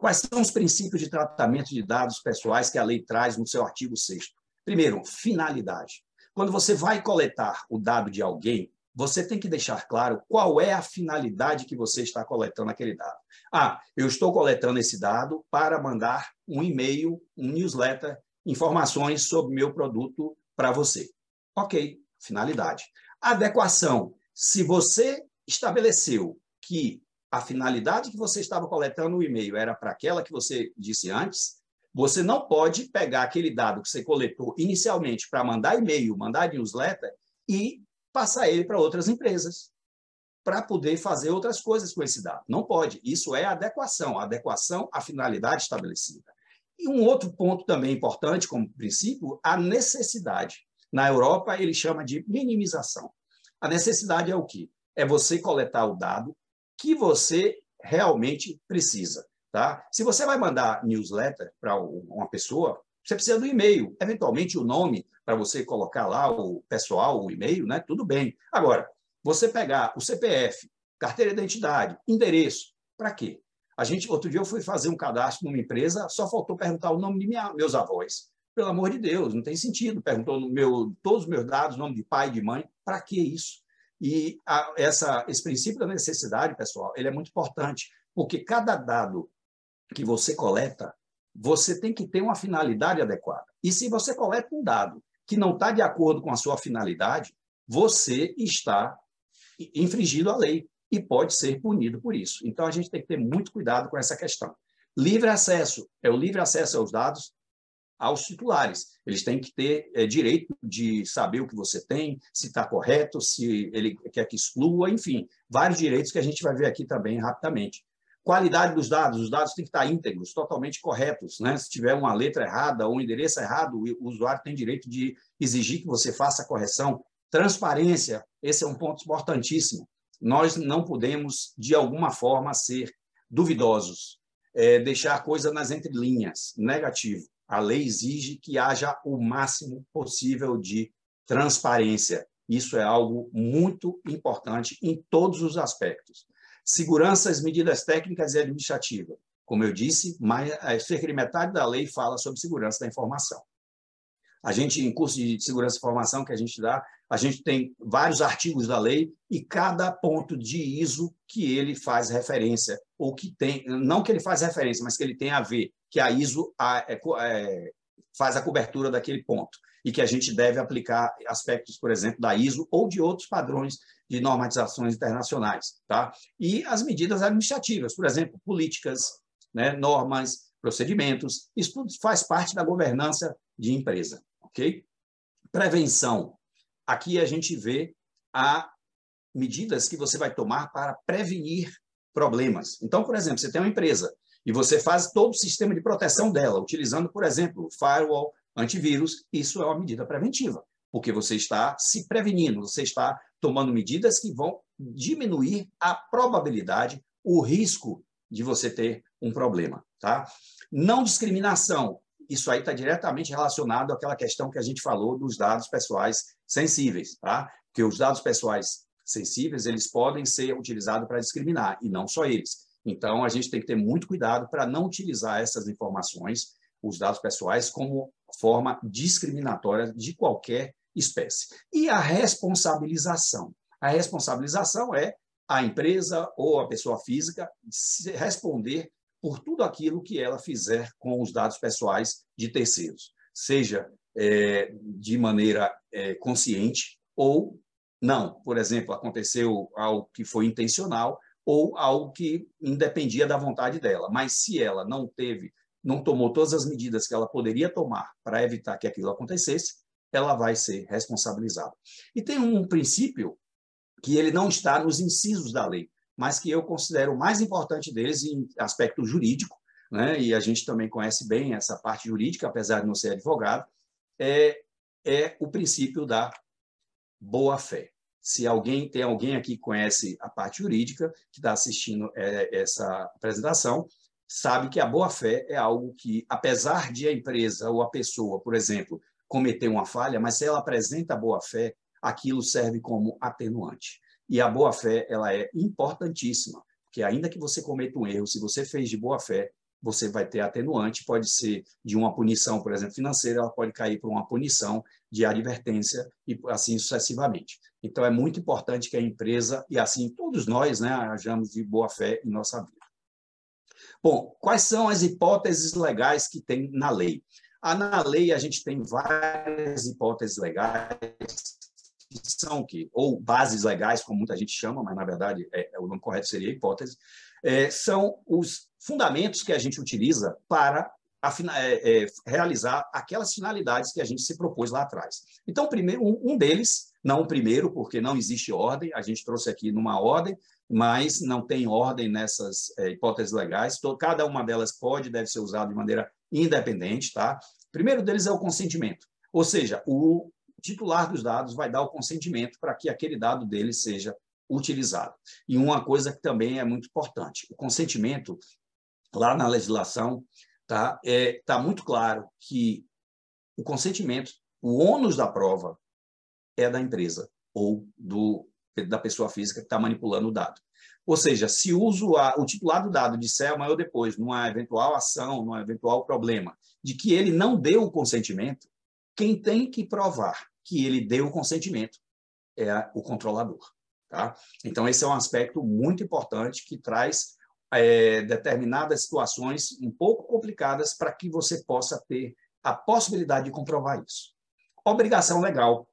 Quais são os princípios de tratamento de dados pessoais que a lei traz no seu artigo 6 Primeiro, finalidade. Quando você vai coletar o dado de alguém, você tem que deixar claro qual é a finalidade que você está coletando aquele dado. Ah, eu estou coletando esse dado para mandar um e-mail, um newsletter, informações sobre meu produto para você. Ok, finalidade. Adequação. Se você estabeleceu que a finalidade que você estava coletando no e-mail era para aquela que você disse antes, você não pode pegar aquele dado que você coletou inicialmente para mandar e-mail, mandar newsletter e passar ele para outras empresas para poder fazer outras coisas com esse dado. Não pode. Isso é adequação, adequação à finalidade estabelecida. E um outro ponto também importante, como princípio, a necessidade. Na Europa, ele chama de minimização. A necessidade é o quê? É você coletar o dado que você realmente precisa. Tá? Se você vai mandar newsletter para uma pessoa, você precisa do e-mail, eventualmente o nome para você colocar lá o pessoal, o e-mail, né? Tudo bem. Agora, você pegar o CPF, carteira de identidade, endereço, para quê? A gente outro dia eu fui fazer um cadastro numa empresa, só faltou perguntar o nome de minha, meus avós. Pelo amor de Deus, não tem sentido. Perguntou no meu, todos os meus dados, nome de pai, de mãe. Para que isso? E a, essa, esse princípio da necessidade, pessoal, ele é muito importante, porque cada dado que você coleta, você tem que ter uma finalidade adequada. E se você coleta um dado que não está de acordo com a sua finalidade, você está infringindo a lei e pode ser punido por isso. Então, a gente tem que ter muito cuidado com essa questão. Livre acesso é o livre acesso aos dados aos titulares. Eles têm que ter é, direito de saber o que você tem, se está correto, se ele quer que exclua, enfim, vários direitos que a gente vai ver aqui também rapidamente. Qualidade dos dados, os dados têm que estar íntegros, totalmente corretos. Né? Se tiver uma letra errada ou um endereço errado, o usuário tem direito de exigir que você faça a correção. Transparência, esse é um ponto importantíssimo. Nós não podemos, de alguma forma, ser duvidosos, é, deixar coisa nas entrelinhas, negativo. A lei exige que haja o máximo possível de transparência. Isso é algo muito importante em todos os aspectos. Segurança, as medidas técnicas e administrativas. Como eu disse, mais, cerca de metade da lei fala sobre segurança da informação. A gente, em curso de segurança da informação que a gente dá, a gente tem vários artigos da lei e cada ponto de ISO que ele faz referência, ou que tem, não que ele faz referência, mas que ele tem a ver, que a ISO é, é, faz a cobertura daquele ponto e que a gente deve aplicar aspectos, por exemplo, da ISO ou de outros padrões de normatizações internacionais. Tá? E as medidas administrativas, por exemplo, políticas, né, normas, procedimentos, isso tudo faz parte da governança de empresa. ok? Prevenção. Aqui a gente vê a medidas que você vai tomar para prevenir problemas. Então, por exemplo, você tem uma empresa e você faz todo o sistema de proteção dela, utilizando, por exemplo, firewall, antivírus, isso é uma medida preventiva porque você está se prevenindo, você está tomando medidas que vão diminuir a probabilidade, o risco de você ter um problema. Tá? Não discriminação, isso aí está diretamente relacionado àquela questão que a gente falou dos dados pessoais sensíveis, tá? Porque os dados pessoais sensíveis, eles podem ser utilizados para discriminar, e não só eles. Então, a gente tem que ter muito cuidado para não utilizar essas informações, os dados pessoais, como forma discriminatória de qualquer espécie. E a responsabilização. A responsabilização é a empresa ou a pessoa física responder por tudo aquilo que ela fizer com os dados pessoais de terceiros, seja é, de maneira é, consciente ou não. Por exemplo, aconteceu algo que foi intencional ou algo que independia da vontade dela. Mas se ela não teve, não tomou todas as medidas que ela poderia tomar para evitar que aquilo acontecesse, ela vai ser responsabilizada. E tem um princípio que ele não está nos incisos da lei, mas que eu considero o mais importante deles em aspecto jurídico, né? e a gente também conhece bem essa parte jurídica, apesar de não ser advogado, é, é o princípio da boa-fé. Se alguém tem alguém aqui que conhece a parte jurídica, que está assistindo é, essa apresentação, sabe que a boa-fé é algo que, apesar de a empresa ou a pessoa, por exemplo, cometer uma falha, mas se ela apresenta boa-fé, aquilo serve como atenuante. E a boa-fé ela é importantíssima, porque ainda que você cometa um erro, se você fez de boa-fé, você vai ter atenuante, pode ser de uma punição, por exemplo, financeira, ela pode cair para uma punição de advertência e assim sucessivamente. Então, é muito importante que a empresa, e assim todos nós, né, hajamos de boa fé em nossa vida. Bom, quais são as hipóteses legais que tem na lei? Ah, na lei, a gente tem várias hipóteses legais, que são que, ou bases legais, como muita gente chama, mas na verdade é, é o nome correto seria hipótese, é, são os fundamentos que a gente utiliza para a, é, é, realizar aquelas finalidades que a gente se propôs lá atrás. Então, primeiro, um, um deles, não o primeiro, porque não existe ordem, a gente trouxe aqui numa ordem, mas não tem ordem nessas é, hipóteses legais. Cada uma delas pode e deve ser usada de maneira independente. Tá? Primeiro deles é o consentimento, ou seja, o titular dos dados vai dar o consentimento para que aquele dado dele seja utilizado. E uma coisa que também é muito importante, o consentimento, lá na legislação, está é, tá muito claro que o consentimento, o ônus da prova é da empresa ou do, da pessoa física que está manipulando o dado. Ou seja, se o, usuário, o titular do dado disser amanhã ou depois, numa eventual ação, num eventual problema, de que ele não deu o consentimento, quem tem que provar que ele deu o consentimento é o controlador. Tá? Então, esse é um aspecto muito importante que traz é, determinadas situações um pouco complicadas para que você possa ter a possibilidade de comprovar isso. Obrigação legal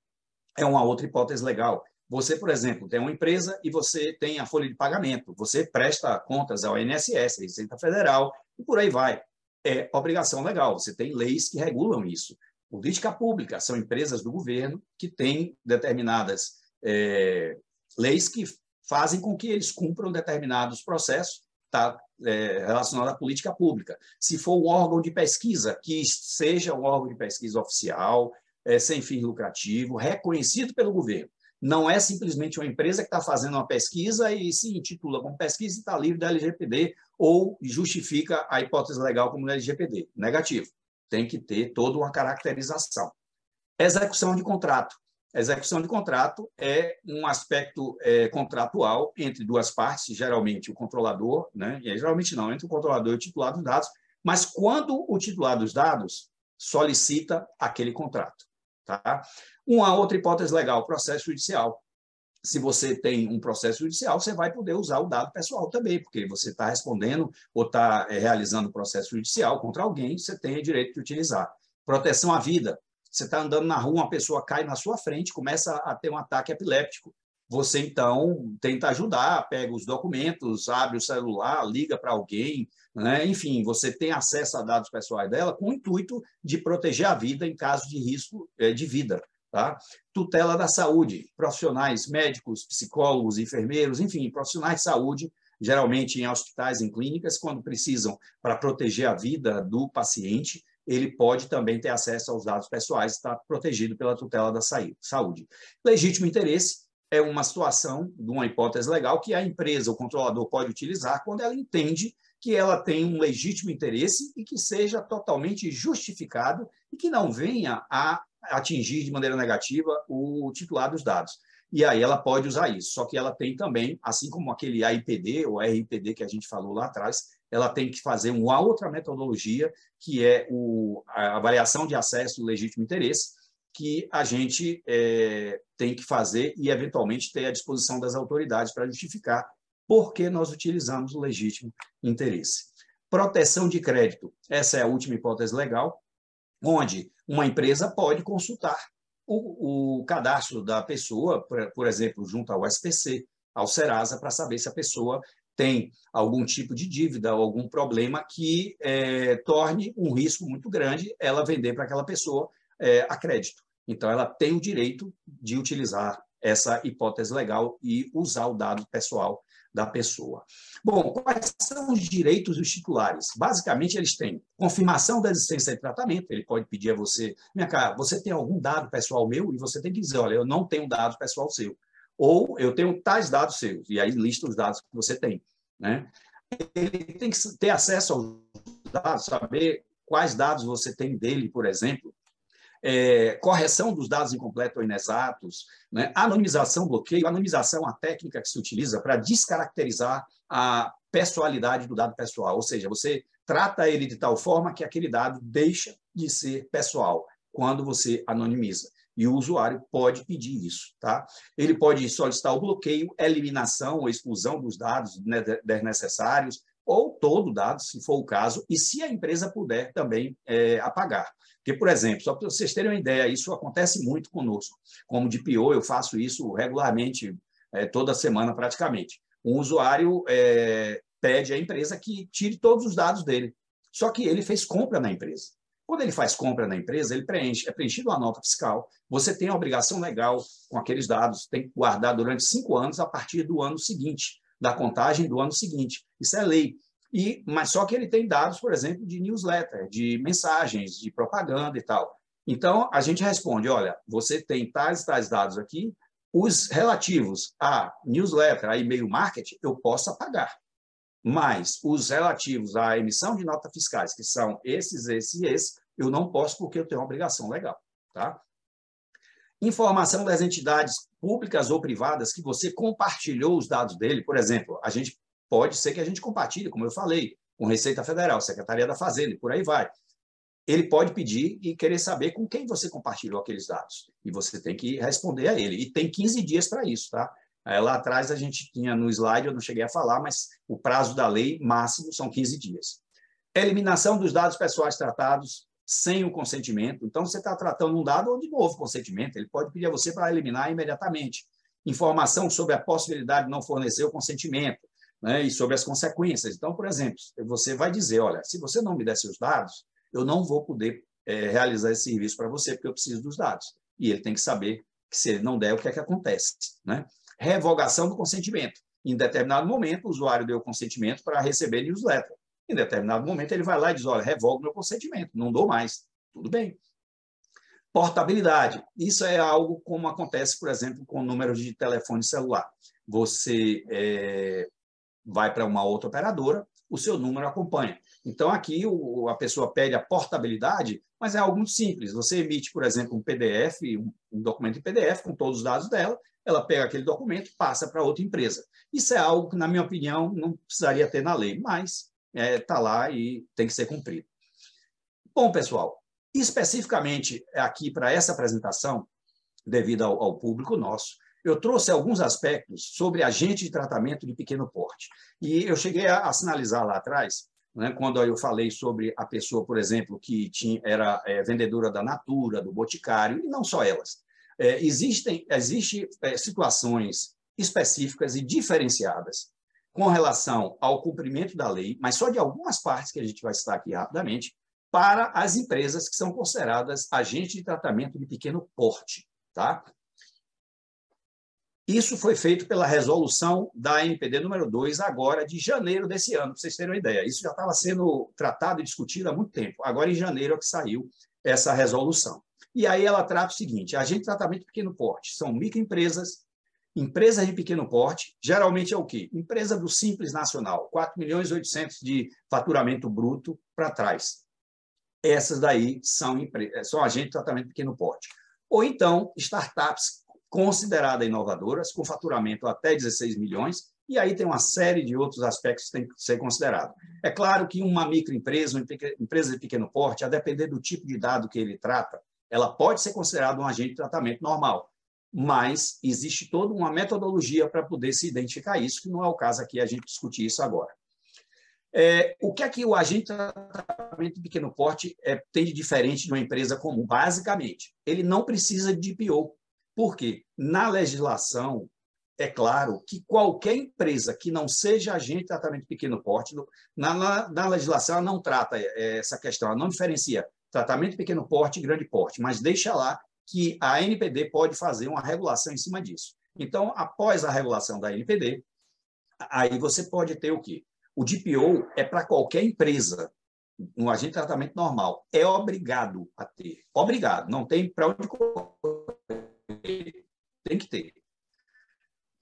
é uma outra hipótese legal. Você, por exemplo, tem uma empresa e você tem a folha de pagamento, você presta contas ao INSS, Receita Federal, e por aí vai. É obrigação legal, você tem leis que regulam isso. Política pública são empresas do governo que têm determinadas é, leis que fazem com que eles cumpram determinados processos tá, é, relacionados à política pública. Se for um órgão de pesquisa, que seja um órgão de pesquisa oficial, é, sem fim lucrativo, reconhecido pelo governo. Não é simplesmente uma empresa que está fazendo uma pesquisa e se intitula como pesquisa e está livre da LGPD ou justifica a hipótese legal como LGPD. Negativo. Tem que ter toda uma caracterização. Execução de contrato. Execução de contrato é um aspecto é, contratual entre duas partes, geralmente o controlador, né? e geralmente não, entre o controlador e o titular dos dados, mas quando o titular dos dados solicita aquele contrato. Tá? Uma outra hipótese legal, processo judicial. Se você tem um processo judicial, você vai poder usar o dado pessoal também, porque você está respondendo ou está é, realizando o processo judicial contra alguém, você tem o direito de utilizar. Proteção à vida. Você está andando na rua, uma pessoa cai na sua frente, começa a ter um ataque epiléptico. Você, então, tenta ajudar, pega os documentos, abre o celular, liga para alguém, né? enfim, você tem acesso a dados pessoais dela com o intuito de proteger a vida em caso de risco eh, de vida. Tá? Tutela da saúde, profissionais, médicos, psicólogos, enfermeiros, enfim, profissionais de saúde, geralmente em hospitais, em clínicas, quando precisam para proteger a vida do paciente, ele pode também ter acesso aos dados pessoais, está protegido pela tutela da saúde. Legítimo interesse é uma situação uma hipótese legal que a empresa, o controlador, pode utilizar quando ela entende que ela tem um legítimo interesse e que seja totalmente justificado e que não venha a atingir de maneira negativa o titular dos dados. E aí ela pode usar isso. Só que ela tem também, assim como aquele AIPD ou RIPD que a gente falou lá atrás, ela tem que fazer uma outra metodologia, que é o, a avaliação de acesso do legítimo interesse, que a gente é, tem que fazer e, eventualmente, ter à disposição das autoridades para justificar por que nós utilizamos o legítimo interesse. Proteção de crédito. Essa é a última hipótese legal, onde uma empresa pode consultar o, o cadastro da pessoa, por, por exemplo, junto ao SPC, ao Serasa, para saber se a pessoa tem algum tipo de dívida ou algum problema que é, torne um risco muito grande ela vender para aquela pessoa é, a crédito. Então, ela tem o direito de utilizar essa hipótese legal e usar o dado pessoal da pessoa. Bom, quais são os direitos dos titulares? Basicamente, eles têm confirmação da existência de tratamento, ele pode pedir a você, minha cara, você tem algum dado pessoal meu? E você tem que dizer, olha, eu não tenho dado pessoal seu. Ou eu tenho tais dados seus, e aí lista os dados que você tem. Né? Ele tem que ter acesso aos dados, saber quais dados você tem dele, por exemplo, é, correção dos dados incompletos ou inexatos, né? anonimização, bloqueio. Anonimização é uma técnica que se utiliza para descaracterizar a pessoalidade do dado pessoal, ou seja, você trata ele de tal forma que aquele dado deixa de ser pessoal quando você anonimiza. E o usuário pode pedir isso. Tá? Ele pode solicitar o bloqueio, eliminação ou exclusão dos dados desnecessários, ou todo dado, se for o caso, e se a empresa puder também é, apagar. Porque, por exemplo, só para vocês terem uma ideia, isso acontece muito conosco. Como DPO, eu faço isso regularmente, é, toda semana praticamente. Um usuário é, pede à empresa que tire todos os dados dele. Só que ele fez compra na empresa. Quando ele faz compra na empresa, ele preenche, é preenchido uma nota fiscal. Você tem a obrigação legal com aqueles dados, tem que guardar durante cinco anos a partir do ano seguinte, da contagem do ano seguinte. Isso é lei. E, mas só que ele tem dados, por exemplo, de newsletter, de mensagens, de propaganda e tal. Então, a gente responde, olha, você tem tais e tais dados aqui, os relativos a newsletter, a e-mail marketing, eu posso apagar. Mas os relativos à emissão de notas fiscais, que são esses, esses e esses, eu não posso porque eu tenho uma obrigação legal. Tá? Informação das entidades públicas ou privadas que você compartilhou os dados dele, por exemplo, a gente Pode ser que a gente compartilhe, como eu falei, com Receita Federal, Secretaria da Fazenda e por aí vai. Ele pode pedir e querer saber com quem você compartilhou aqueles dados. E você tem que responder a ele. E tem 15 dias para isso, tá? Lá atrás a gente tinha no slide, eu não cheguei a falar, mas o prazo da lei máximo são 15 dias. Eliminação dos dados pessoais tratados sem o consentimento. Então, você está tratando um dado onde não houve consentimento, ele pode pedir a você para eliminar imediatamente. Informação sobre a possibilidade de não fornecer o consentimento né, e sobre as consequências. Então, por exemplo, você vai dizer, olha, se você não me der seus dados, eu não vou poder é, realizar esse serviço para você, porque eu preciso dos dados. E ele tem que saber que se ele não der, o que é que acontece. Né? Revogação do consentimento. Em determinado momento, o usuário deu consentimento para receber newsletter. Em determinado momento, ele vai lá e diz, olha, revogo meu consentimento, não dou mais. Tudo bem. Portabilidade. Isso é algo como acontece, por exemplo, com números de telefone celular. Você é, vai para uma outra operadora, o seu número acompanha. Então, aqui o, a pessoa pede a portabilidade, mas é algo muito simples. Você emite, por exemplo, um PDF, um, um documento em PDF com todos os dados dela, ela pega aquele documento e passa para outra empresa. Isso é algo que, na minha opinião, não precisaria ter na lei, mas está é, tá lá e tem que ser cumprido. Bom, pessoal, especificamente aqui para essa apresentação, devido ao, ao público nosso, eu trouxe alguns aspectos sobre agente de tratamento de pequeno porte. E eu cheguei a, a sinalizar lá atrás, né, quando eu falei sobre a pessoa, por exemplo, que tinha, era é, vendedora da Natura, do Boticário, e não só elas. É, existem existe, é, situações específicas e diferenciadas com relação ao cumprimento da lei, mas só de algumas partes que a gente vai citar aqui rapidamente, para as empresas que são consideradas agentes de tratamento de pequeno porte. Tá? Isso foi feito pela resolução da NPD número 2, agora de janeiro desse ano, para vocês terem uma ideia. Isso já estava sendo tratado e discutido há muito tempo. Agora, em janeiro, é que saiu essa resolução. E aí ela trata o seguinte: agente de tratamento de pequeno porte são microempresas, empresas de pequeno porte, geralmente é o quê? Empresa do Simples Nacional, 4 milhões e 800 de faturamento bruto para trás. Essas daí são, são agentes de tratamento de pequeno porte. Ou então, startups consideradas inovadoras, com faturamento até 16 milhões, e aí tem uma série de outros aspectos que tem que ser considerado. É claro que uma microempresa, uma empresa de pequeno porte, a depender do tipo de dado que ele trata, ela pode ser considerada um agente de tratamento normal, mas existe toda uma metodologia para poder se identificar isso, que não é o caso aqui a gente discutir isso agora. É, o que é que o agente de tratamento de pequeno porte é, tem de diferente de uma empresa comum? Basicamente, ele não precisa de DPO. Por quê? Na legislação, é claro que qualquer empresa que não seja agente de tratamento de pequeno porte, na, na, na legislação ela não trata é, essa questão, ela não diferencia tratamento pequeno porte e grande porte, mas deixa lá que a NPD pode fazer uma regulação em cima disso. Então, após a regulação da NPD, aí você pode ter o quê? O DPO é para qualquer empresa, um agente de tratamento normal, é obrigado a ter. Obrigado, não tem para onde tem que ter.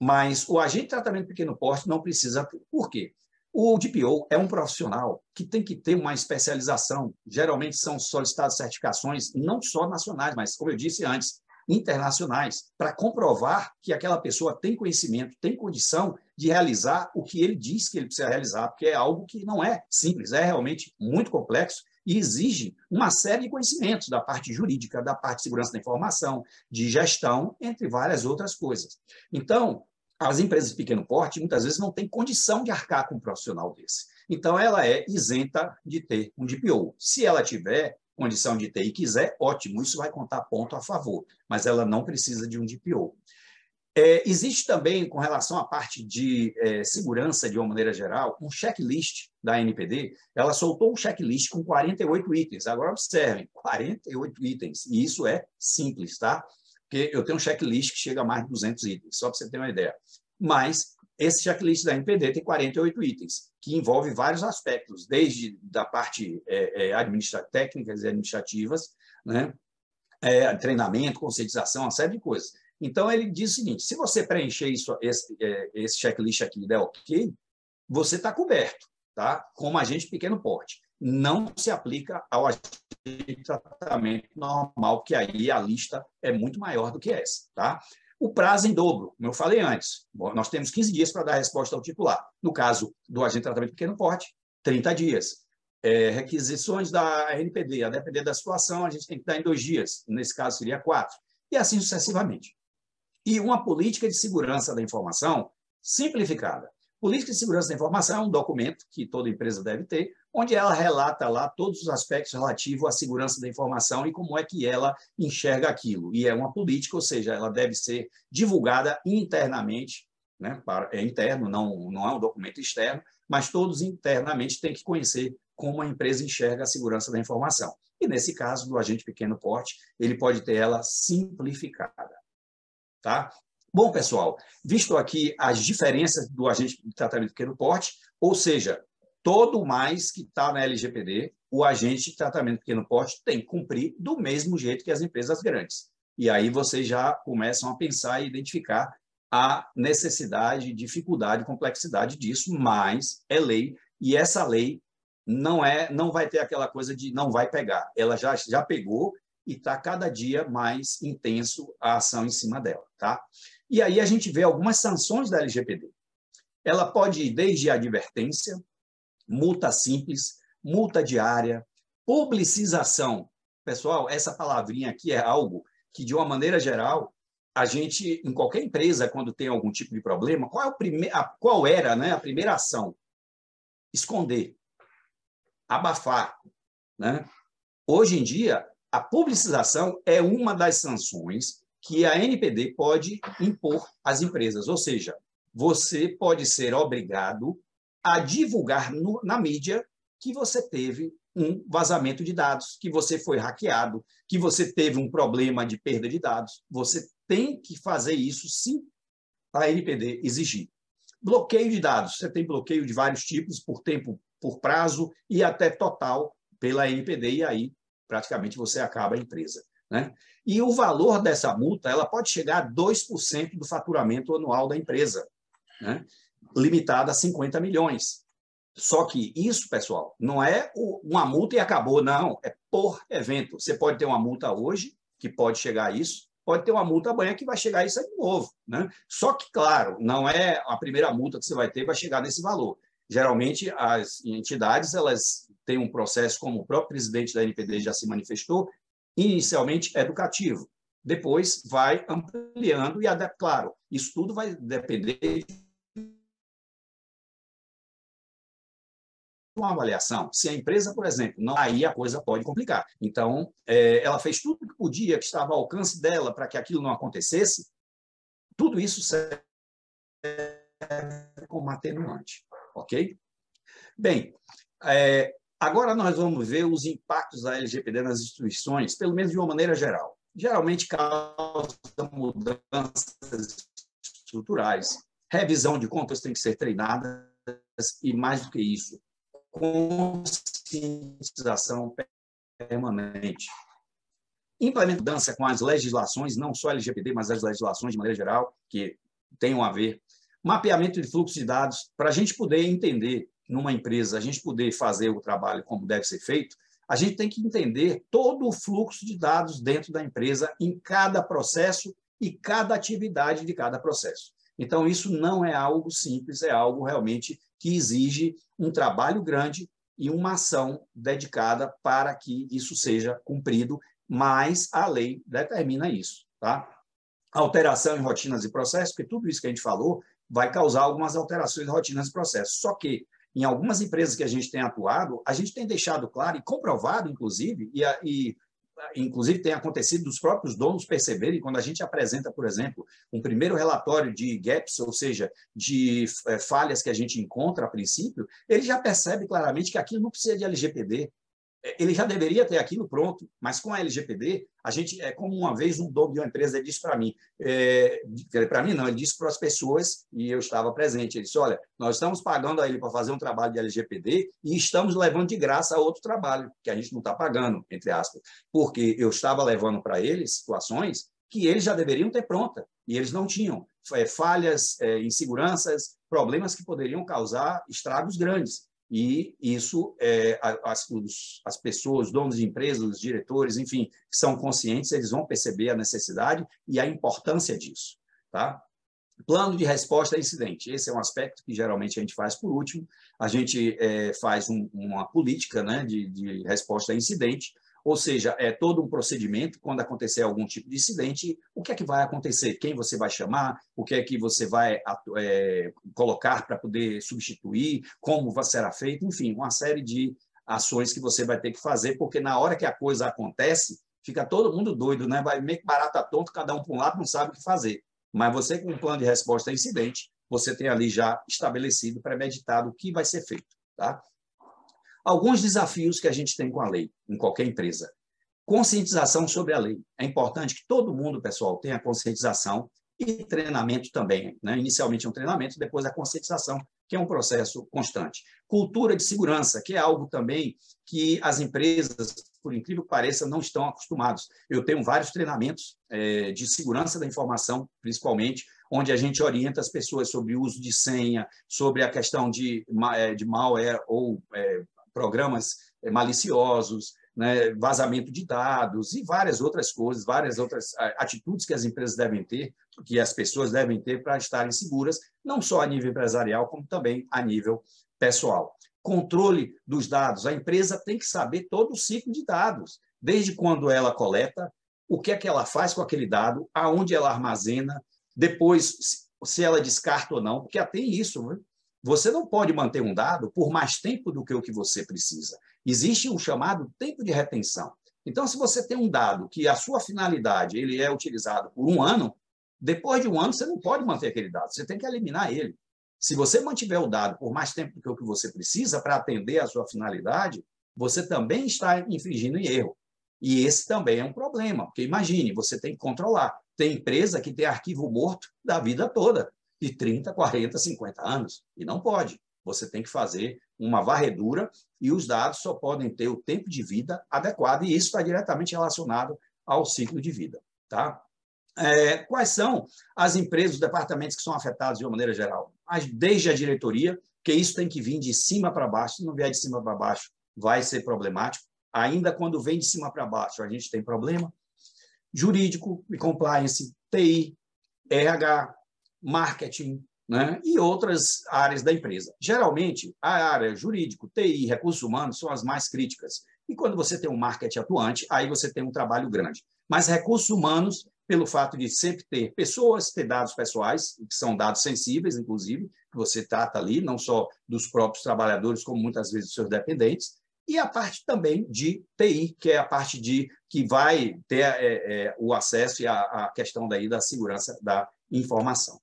Mas o agente de tratamento pequeno porte não precisa ter. Por quê? O DPO é um profissional que tem que ter uma especialização. Geralmente são solicitadas certificações não só nacionais, mas, como eu disse antes, internacionais, para comprovar que aquela pessoa tem conhecimento, tem condição de realizar o que ele diz que ele precisa realizar, porque é algo que não é simples, é realmente muito complexo e exige uma série de conhecimentos da parte jurídica, da parte de segurança da informação, de gestão, entre várias outras coisas. Então, as empresas de pequeno porte muitas vezes não têm condição de arcar com um profissional desse. Então, ela é isenta de ter um DPO. Se ela tiver condição de ter e quiser, ótimo, isso vai contar ponto a favor, mas ela não precisa de um DPO. É, existe também, com relação à parte de é, segurança, de uma maneira geral, um checklist da NPD. Ela soltou um checklist com 48 itens. Agora, observem, 48 itens. E isso é simples, tá? Porque eu tenho um checklist que chega a mais de 200 itens, só para você ter uma ideia. Mas esse checklist da NPD tem 48 itens, que envolve vários aspectos, desde da parte é, é, administrativa, técnicas e administrativas, né? É, treinamento, conscientização, uma série de coisas. Então, ele diz o seguinte: se você preencher isso, esse, é, esse checklist aqui e der ok, você está coberto, tá? como agente pequeno porte. Não se aplica ao tratamento normal, que aí a lista é muito maior do que essa. Tá? O prazo em dobro, como eu falei antes, nós temos 15 dias para dar resposta ao titular. No caso do agente de tratamento pequeno porte, 30 dias. É, requisições da RNPD, a depender da situação, a gente tem que dar em dois dias, nesse caso seria quatro, e assim sucessivamente e uma política de segurança da informação simplificada. Política de segurança da informação é um documento que toda empresa deve ter, onde ela relata lá todos os aspectos relativos à segurança da informação e como é que ela enxerga aquilo. E é uma política, ou seja, ela deve ser divulgada internamente, né, para, é interno, não, não é um documento externo, mas todos internamente têm que conhecer como a empresa enxerga a segurança da informação. E nesse caso do agente pequeno porte, ele pode ter ela simplificada. Tá? Bom, pessoal, visto aqui as diferenças do agente de tratamento de pequeno porte, ou seja, todo mais que está na LGPD, o agente de tratamento de pequeno porte tem que cumprir do mesmo jeito que as empresas grandes. E aí vocês já começam a pensar e identificar a necessidade, dificuldade, complexidade disso, mas é lei e essa lei não é, não vai ter aquela coisa de não vai pegar. Ela já já pegou e está cada dia mais intenso a ação em cima dela. Tá? E aí a gente vê algumas sanções da LGPD. Ela pode ir desde advertência, multa simples, multa diária, publicização. Pessoal, essa palavrinha aqui é algo que, de uma maneira geral, a gente, em qualquer empresa, quando tem algum tipo de problema, qual, é o prime... qual era né, a primeira ação? Esconder, abafar. Né? Hoje em dia, a publicização é uma das sanções que a NPD pode impor às empresas, ou seja, você pode ser obrigado a divulgar no, na mídia que você teve um vazamento de dados, que você foi hackeado, que você teve um problema de perda de dados. Você tem que fazer isso se a NPD exigir. Bloqueio de dados. Você tem bloqueio de vários tipos, por tempo, por prazo e até total pela NPD, e aí praticamente você acaba a empresa. Né? E o valor dessa multa ela pode chegar a 2% do faturamento anual da empresa, né? limitada a 50 milhões. Só que isso, pessoal, não é uma multa e acabou, não. É por evento. Você pode ter uma multa hoje, que pode chegar a isso, pode ter uma multa amanhã que vai chegar a isso de novo. Né? Só que, claro, não é a primeira multa que você vai ter vai chegar nesse valor. Geralmente, as entidades elas têm um processo, como o próprio presidente da NPD já se manifestou, inicialmente educativo, depois vai ampliando e, claro, isso tudo vai depender uma avaliação. Se a empresa, por exemplo, não, aí a coisa pode complicar. Então, é, ela fez tudo o que podia, que estava ao alcance dela para que aquilo não acontecesse. Tudo isso serve como atenuante, ok? Bem, é, agora nós vamos ver os impactos da LGPD nas instituições, pelo menos de uma maneira geral. Geralmente causa mudanças estruturais. Revisão de contas tem que ser treinada e mais do que isso, conscientização permanente. Implementância com as legislações, não só LGPD, mas as legislações de maneira geral, que tenham a ver. Mapeamento de fluxo de dados, para a gente poder entender numa empresa, a gente poder fazer o trabalho como deve ser feito, a gente tem que entender todo o fluxo de dados dentro da empresa, em cada processo e cada atividade de cada processo. Então, isso não é algo simples, é algo realmente que exige um trabalho grande e uma ação dedicada para que isso seja cumprido, mas a lei determina isso. Tá? Alteração em rotinas e processos, porque tudo isso que a gente falou vai causar algumas alterações em rotinas e processos. Só que, em algumas empresas que a gente tem atuado, a gente tem deixado claro e comprovado, inclusive, e, e inclusive tem acontecido dos próprios donos perceberem, quando a gente apresenta, por exemplo, um primeiro relatório de gaps, ou seja, de é, falhas que a gente encontra a princípio, ele já percebe claramente que aquilo não precisa de LGPD, ele já deveria ter aquilo pronto, mas com a LGPD, a gente é como uma vez um dono de uma empresa disse para mim, é, para mim não, ele disse para as pessoas e eu estava presente, ele disse, olha, nós estamos pagando a ele para fazer um trabalho de LGPD e estamos levando de graça outro trabalho que a gente não está pagando, entre aspas, porque eu estava levando para eles situações que eles já deveriam ter pronta e eles não tinham. É, falhas, é, inseguranças, problemas que poderiam causar estragos grandes e isso, é, as, as pessoas, donos de empresas, os diretores, enfim, são conscientes, eles vão perceber a necessidade e a importância disso. Tá? Plano de resposta a incidente. Esse é um aspecto que geralmente a gente faz por último. A gente é, faz um, uma política né, de, de resposta a incidente, ou seja, é todo um procedimento, quando acontecer algum tipo de incidente, o que é que vai acontecer? Quem você vai chamar? O que é que você vai é, colocar para poder substituir? Como será feito? Enfim, uma série de ações que você vai ter que fazer, porque na hora que a coisa acontece, fica todo mundo doido, né? vai meio que barata tonto, cada um para um lado não sabe o que fazer. Mas você, com um plano de resposta a incidente, você tem ali já estabelecido, premeditado o que vai ser feito. Tá? Alguns desafios que a gente tem com a lei, em qualquer empresa. Conscientização sobre a lei. É importante que todo mundo, pessoal, tenha conscientização e treinamento também. Né? Inicialmente um treinamento, depois a conscientização, que é um processo constante. Cultura de segurança, que é algo também que as empresas, por incrível que pareça, não estão acostumados. Eu tenho vários treinamentos é, de segurança da informação, principalmente, onde a gente orienta as pessoas sobre o uso de senha, sobre a questão de, é, de malware ou é, programas eh, maliciosos, né, vazamento de dados e várias outras coisas, várias outras ah, atitudes que as empresas devem ter, que as pessoas devem ter para estarem seguras, não só a nível empresarial, como também a nível pessoal. Controle dos dados. A empresa tem que saber todo o ciclo de dados, desde quando ela coleta, o que é que ela faz com aquele dado, aonde ela armazena, depois se ela descarta ou não, porque até isso, né? Você não pode manter um dado por mais tempo do que o que você precisa. Existe um chamado tempo de retenção. Então, se você tem um dado que a sua finalidade ele é utilizado por um ano, depois de um ano você não pode manter aquele dado, você tem que eliminar ele. Se você mantiver o dado por mais tempo do que o que você precisa para atender a sua finalidade, você também está infringindo em erro. E esse também é um problema, porque imagine, você tem que controlar. Tem empresa que tem arquivo morto da vida toda de 30, 40, 50 anos. E não pode. Você tem que fazer uma varredura e os dados só podem ter o tempo de vida adequado, e isso está diretamente relacionado ao ciclo de vida. Tá? É, quais são as empresas, os departamentos que são afetados de uma maneira geral? Desde a diretoria, que isso tem que vir de cima para baixo, se não vier de cima para baixo, vai ser problemático. Ainda quando vem de cima para baixo, a gente tem problema. Jurídico e compliance, TI, RH, marketing né? e outras áreas da empresa. Geralmente, a área jurídico, TI, recursos humanos são as mais críticas. E quando você tem um marketing atuante, aí você tem um trabalho grande. Mas recursos humanos, pelo fato de sempre ter pessoas, ter dados pessoais, que são dados sensíveis, inclusive, que você trata ali, não só dos próprios trabalhadores, como muitas vezes dos seus dependentes, e a parte também de TI, que é a parte de que vai ter é, é, o acesso e a, a, questão daí da segurança da informação.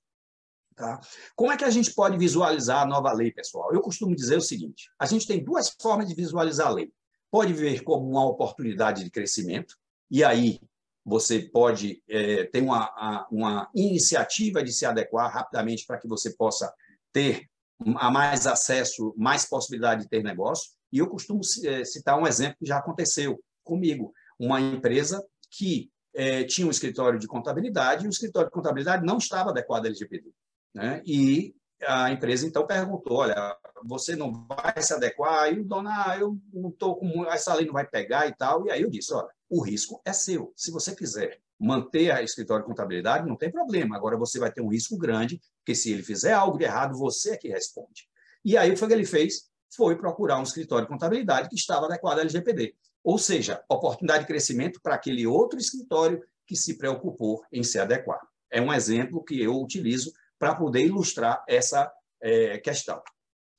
Tá? Como é que a gente pode visualizar a nova lei, pessoal? Eu costumo dizer o seguinte: a gente tem duas formas de visualizar a lei. Pode ver como uma oportunidade de crescimento, e aí você pode é, ter uma, uma iniciativa de se adequar rapidamente para que você possa ter a mais acesso, mais possibilidade de ter negócio. E eu costumo é, citar um exemplo que já aconteceu comigo. Uma empresa que é, tinha um escritório de contabilidade e o escritório de contabilidade não estava adequado ao LGPD. Né? E a empresa então perguntou: olha, você não vai se adequar? E o dono, ah, eu não estou com. Essa lei não vai pegar e tal. E aí eu disse: olha, o risco é seu. Se você quiser manter a escritório de contabilidade, não tem problema. Agora você vai ter um risco grande, porque se ele fizer algo de errado, você é que responde. E aí o que ele fez? Foi procurar um escritório de contabilidade que estava adequado à LGPD. Ou seja, oportunidade de crescimento para aquele outro escritório que se preocupou em se adequar. É um exemplo que eu utilizo para poder ilustrar essa é, questão.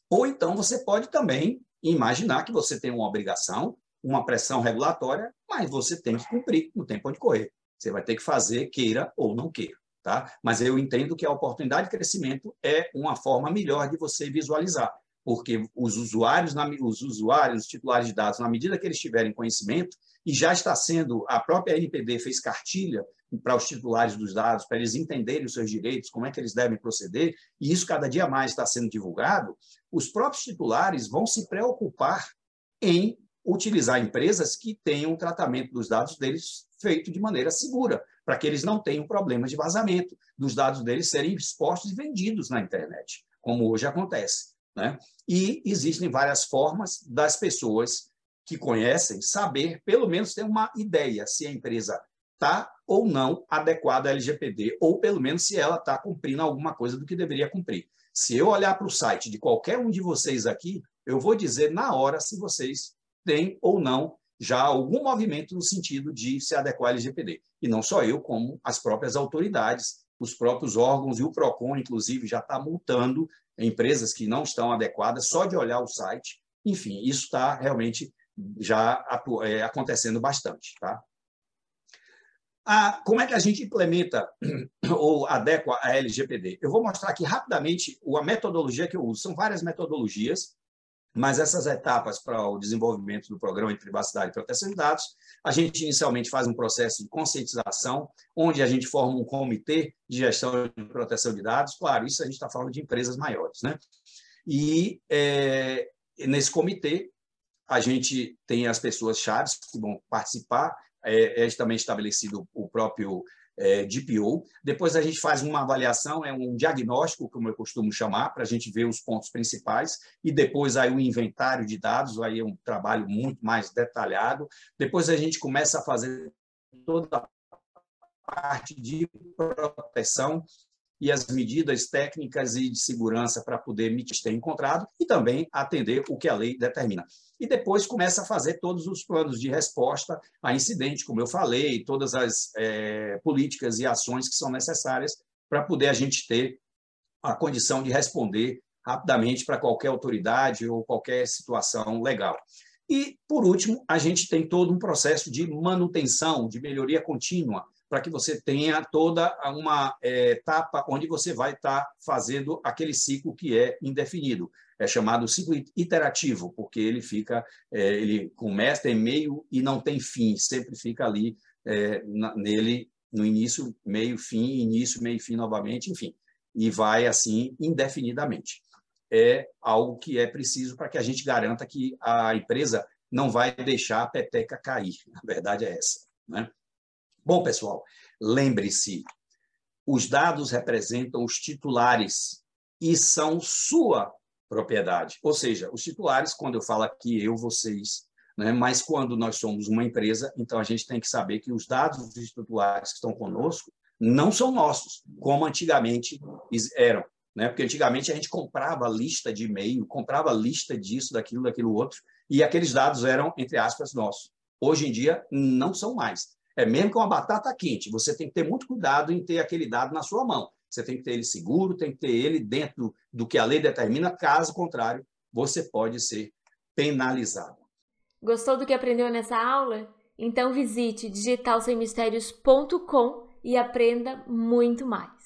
Ou então você pode também imaginar que você tem uma obrigação, uma pressão regulatória, mas você tem que cumprir, não tem onde correr. Você vai ter que fazer, queira ou não queira. Tá? Mas eu entendo que a oportunidade de crescimento é uma forma melhor de você visualizar, porque os usuários, os usuários, os titulares de dados, na medida que eles tiverem conhecimento, e já está sendo, a própria NPD fez cartilha para os titulares dos dados, para eles entenderem os seus direitos, como é que eles devem proceder, e isso cada dia mais está sendo divulgado, os próprios titulares vão se preocupar em utilizar empresas que tenham o tratamento dos dados deles feito de maneira segura, para que eles não tenham problemas de vazamento, dos dados deles serem expostos e vendidos na internet, como hoje acontece. Né? E existem várias formas das pessoas que conhecem saber, pelo menos ter uma ideia se a empresa está ou não adequada à LGPD, ou pelo menos se ela está cumprindo alguma coisa do que deveria cumprir. Se eu olhar para o site de qualquer um de vocês aqui, eu vou dizer na hora se vocês têm ou não já algum movimento no sentido de se adequar à LGPD. E não só eu, como as próprias autoridades, os próprios órgãos e o PROCON, inclusive, já está multando empresas que não estão adequadas só de olhar o site. Enfim, isso está realmente já é, acontecendo bastante. Tá? Como é que a gente implementa ou adequa a LGPD? Eu vou mostrar aqui rapidamente a metodologia que eu uso. São várias metodologias, mas essas etapas para o desenvolvimento do programa de privacidade e proteção de dados, a gente inicialmente faz um processo de conscientização, onde a gente forma um comitê de gestão de proteção de dados. Claro, isso a gente está falando de empresas maiores, né? E é, nesse comitê a gente tem as pessoas chaves que vão participar é, é também estabelecido o próprio é, DPO. Depois a gente faz uma avaliação, é um diagnóstico, como eu costumo chamar, para a gente ver os pontos principais, e depois aí o inventário de dados, aí é um trabalho muito mais detalhado. Depois a gente começa a fazer toda a parte de proteção e as medidas técnicas e de segurança para poder ter encontrado e também atender o que a lei determina. E depois começa a fazer todos os planos de resposta a incidente, como eu falei, todas as é, políticas e ações que são necessárias para poder a gente ter a condição de responder rapidamente para qualquer autoridade ou qualquer situação legal. E, por último, a gente tem todo um processo de manutenção, de melhoria contínua, para que você tenha toda uma é, etapa onde você vai estar tá fazendo aquele ciclo que é indefinido. É chamado ciclo iterativo, porque ele fica, é, ele começa, tem meio e não tem fim, sempre fica ali é, na, nele no início, meio, fim, início, meio, fim novamente, enfim, e vai assim indefinidamente. É algo que é preciso para que a gente garanta que a empresa não vai deixar a peteca cair. A verdade é essa. Né? Bom, pessoal, lembre-se, os dados representam os titulares e são sua propriedade. Ou seja, os titulares, quando eu falo aqui, eu, vocês, né? mas quando nós somos uma empresa, então a gente tem que saber que os dados dos titulares que estão conosco não são nossos, como antigamente eram. Né? Porque antigamente a gente comprava lista de e-mail, comprava lista disso, daquilo, daquilo outro, e aqueles dados eram, entre aspas, nossos. Hoje em dia, não são mais. É mesmo com uma batata quente, você tem que ter muito cuidado em ter aquele dado na sua mão. Você tem que ter ele seguro, tem que ter ele dentro do que a lei determina, caso contrário, você pode ser penalizado. Gostou do que aprendeu nessa aula? Então visite digitalsemmistérios.com e aprenda muito mais.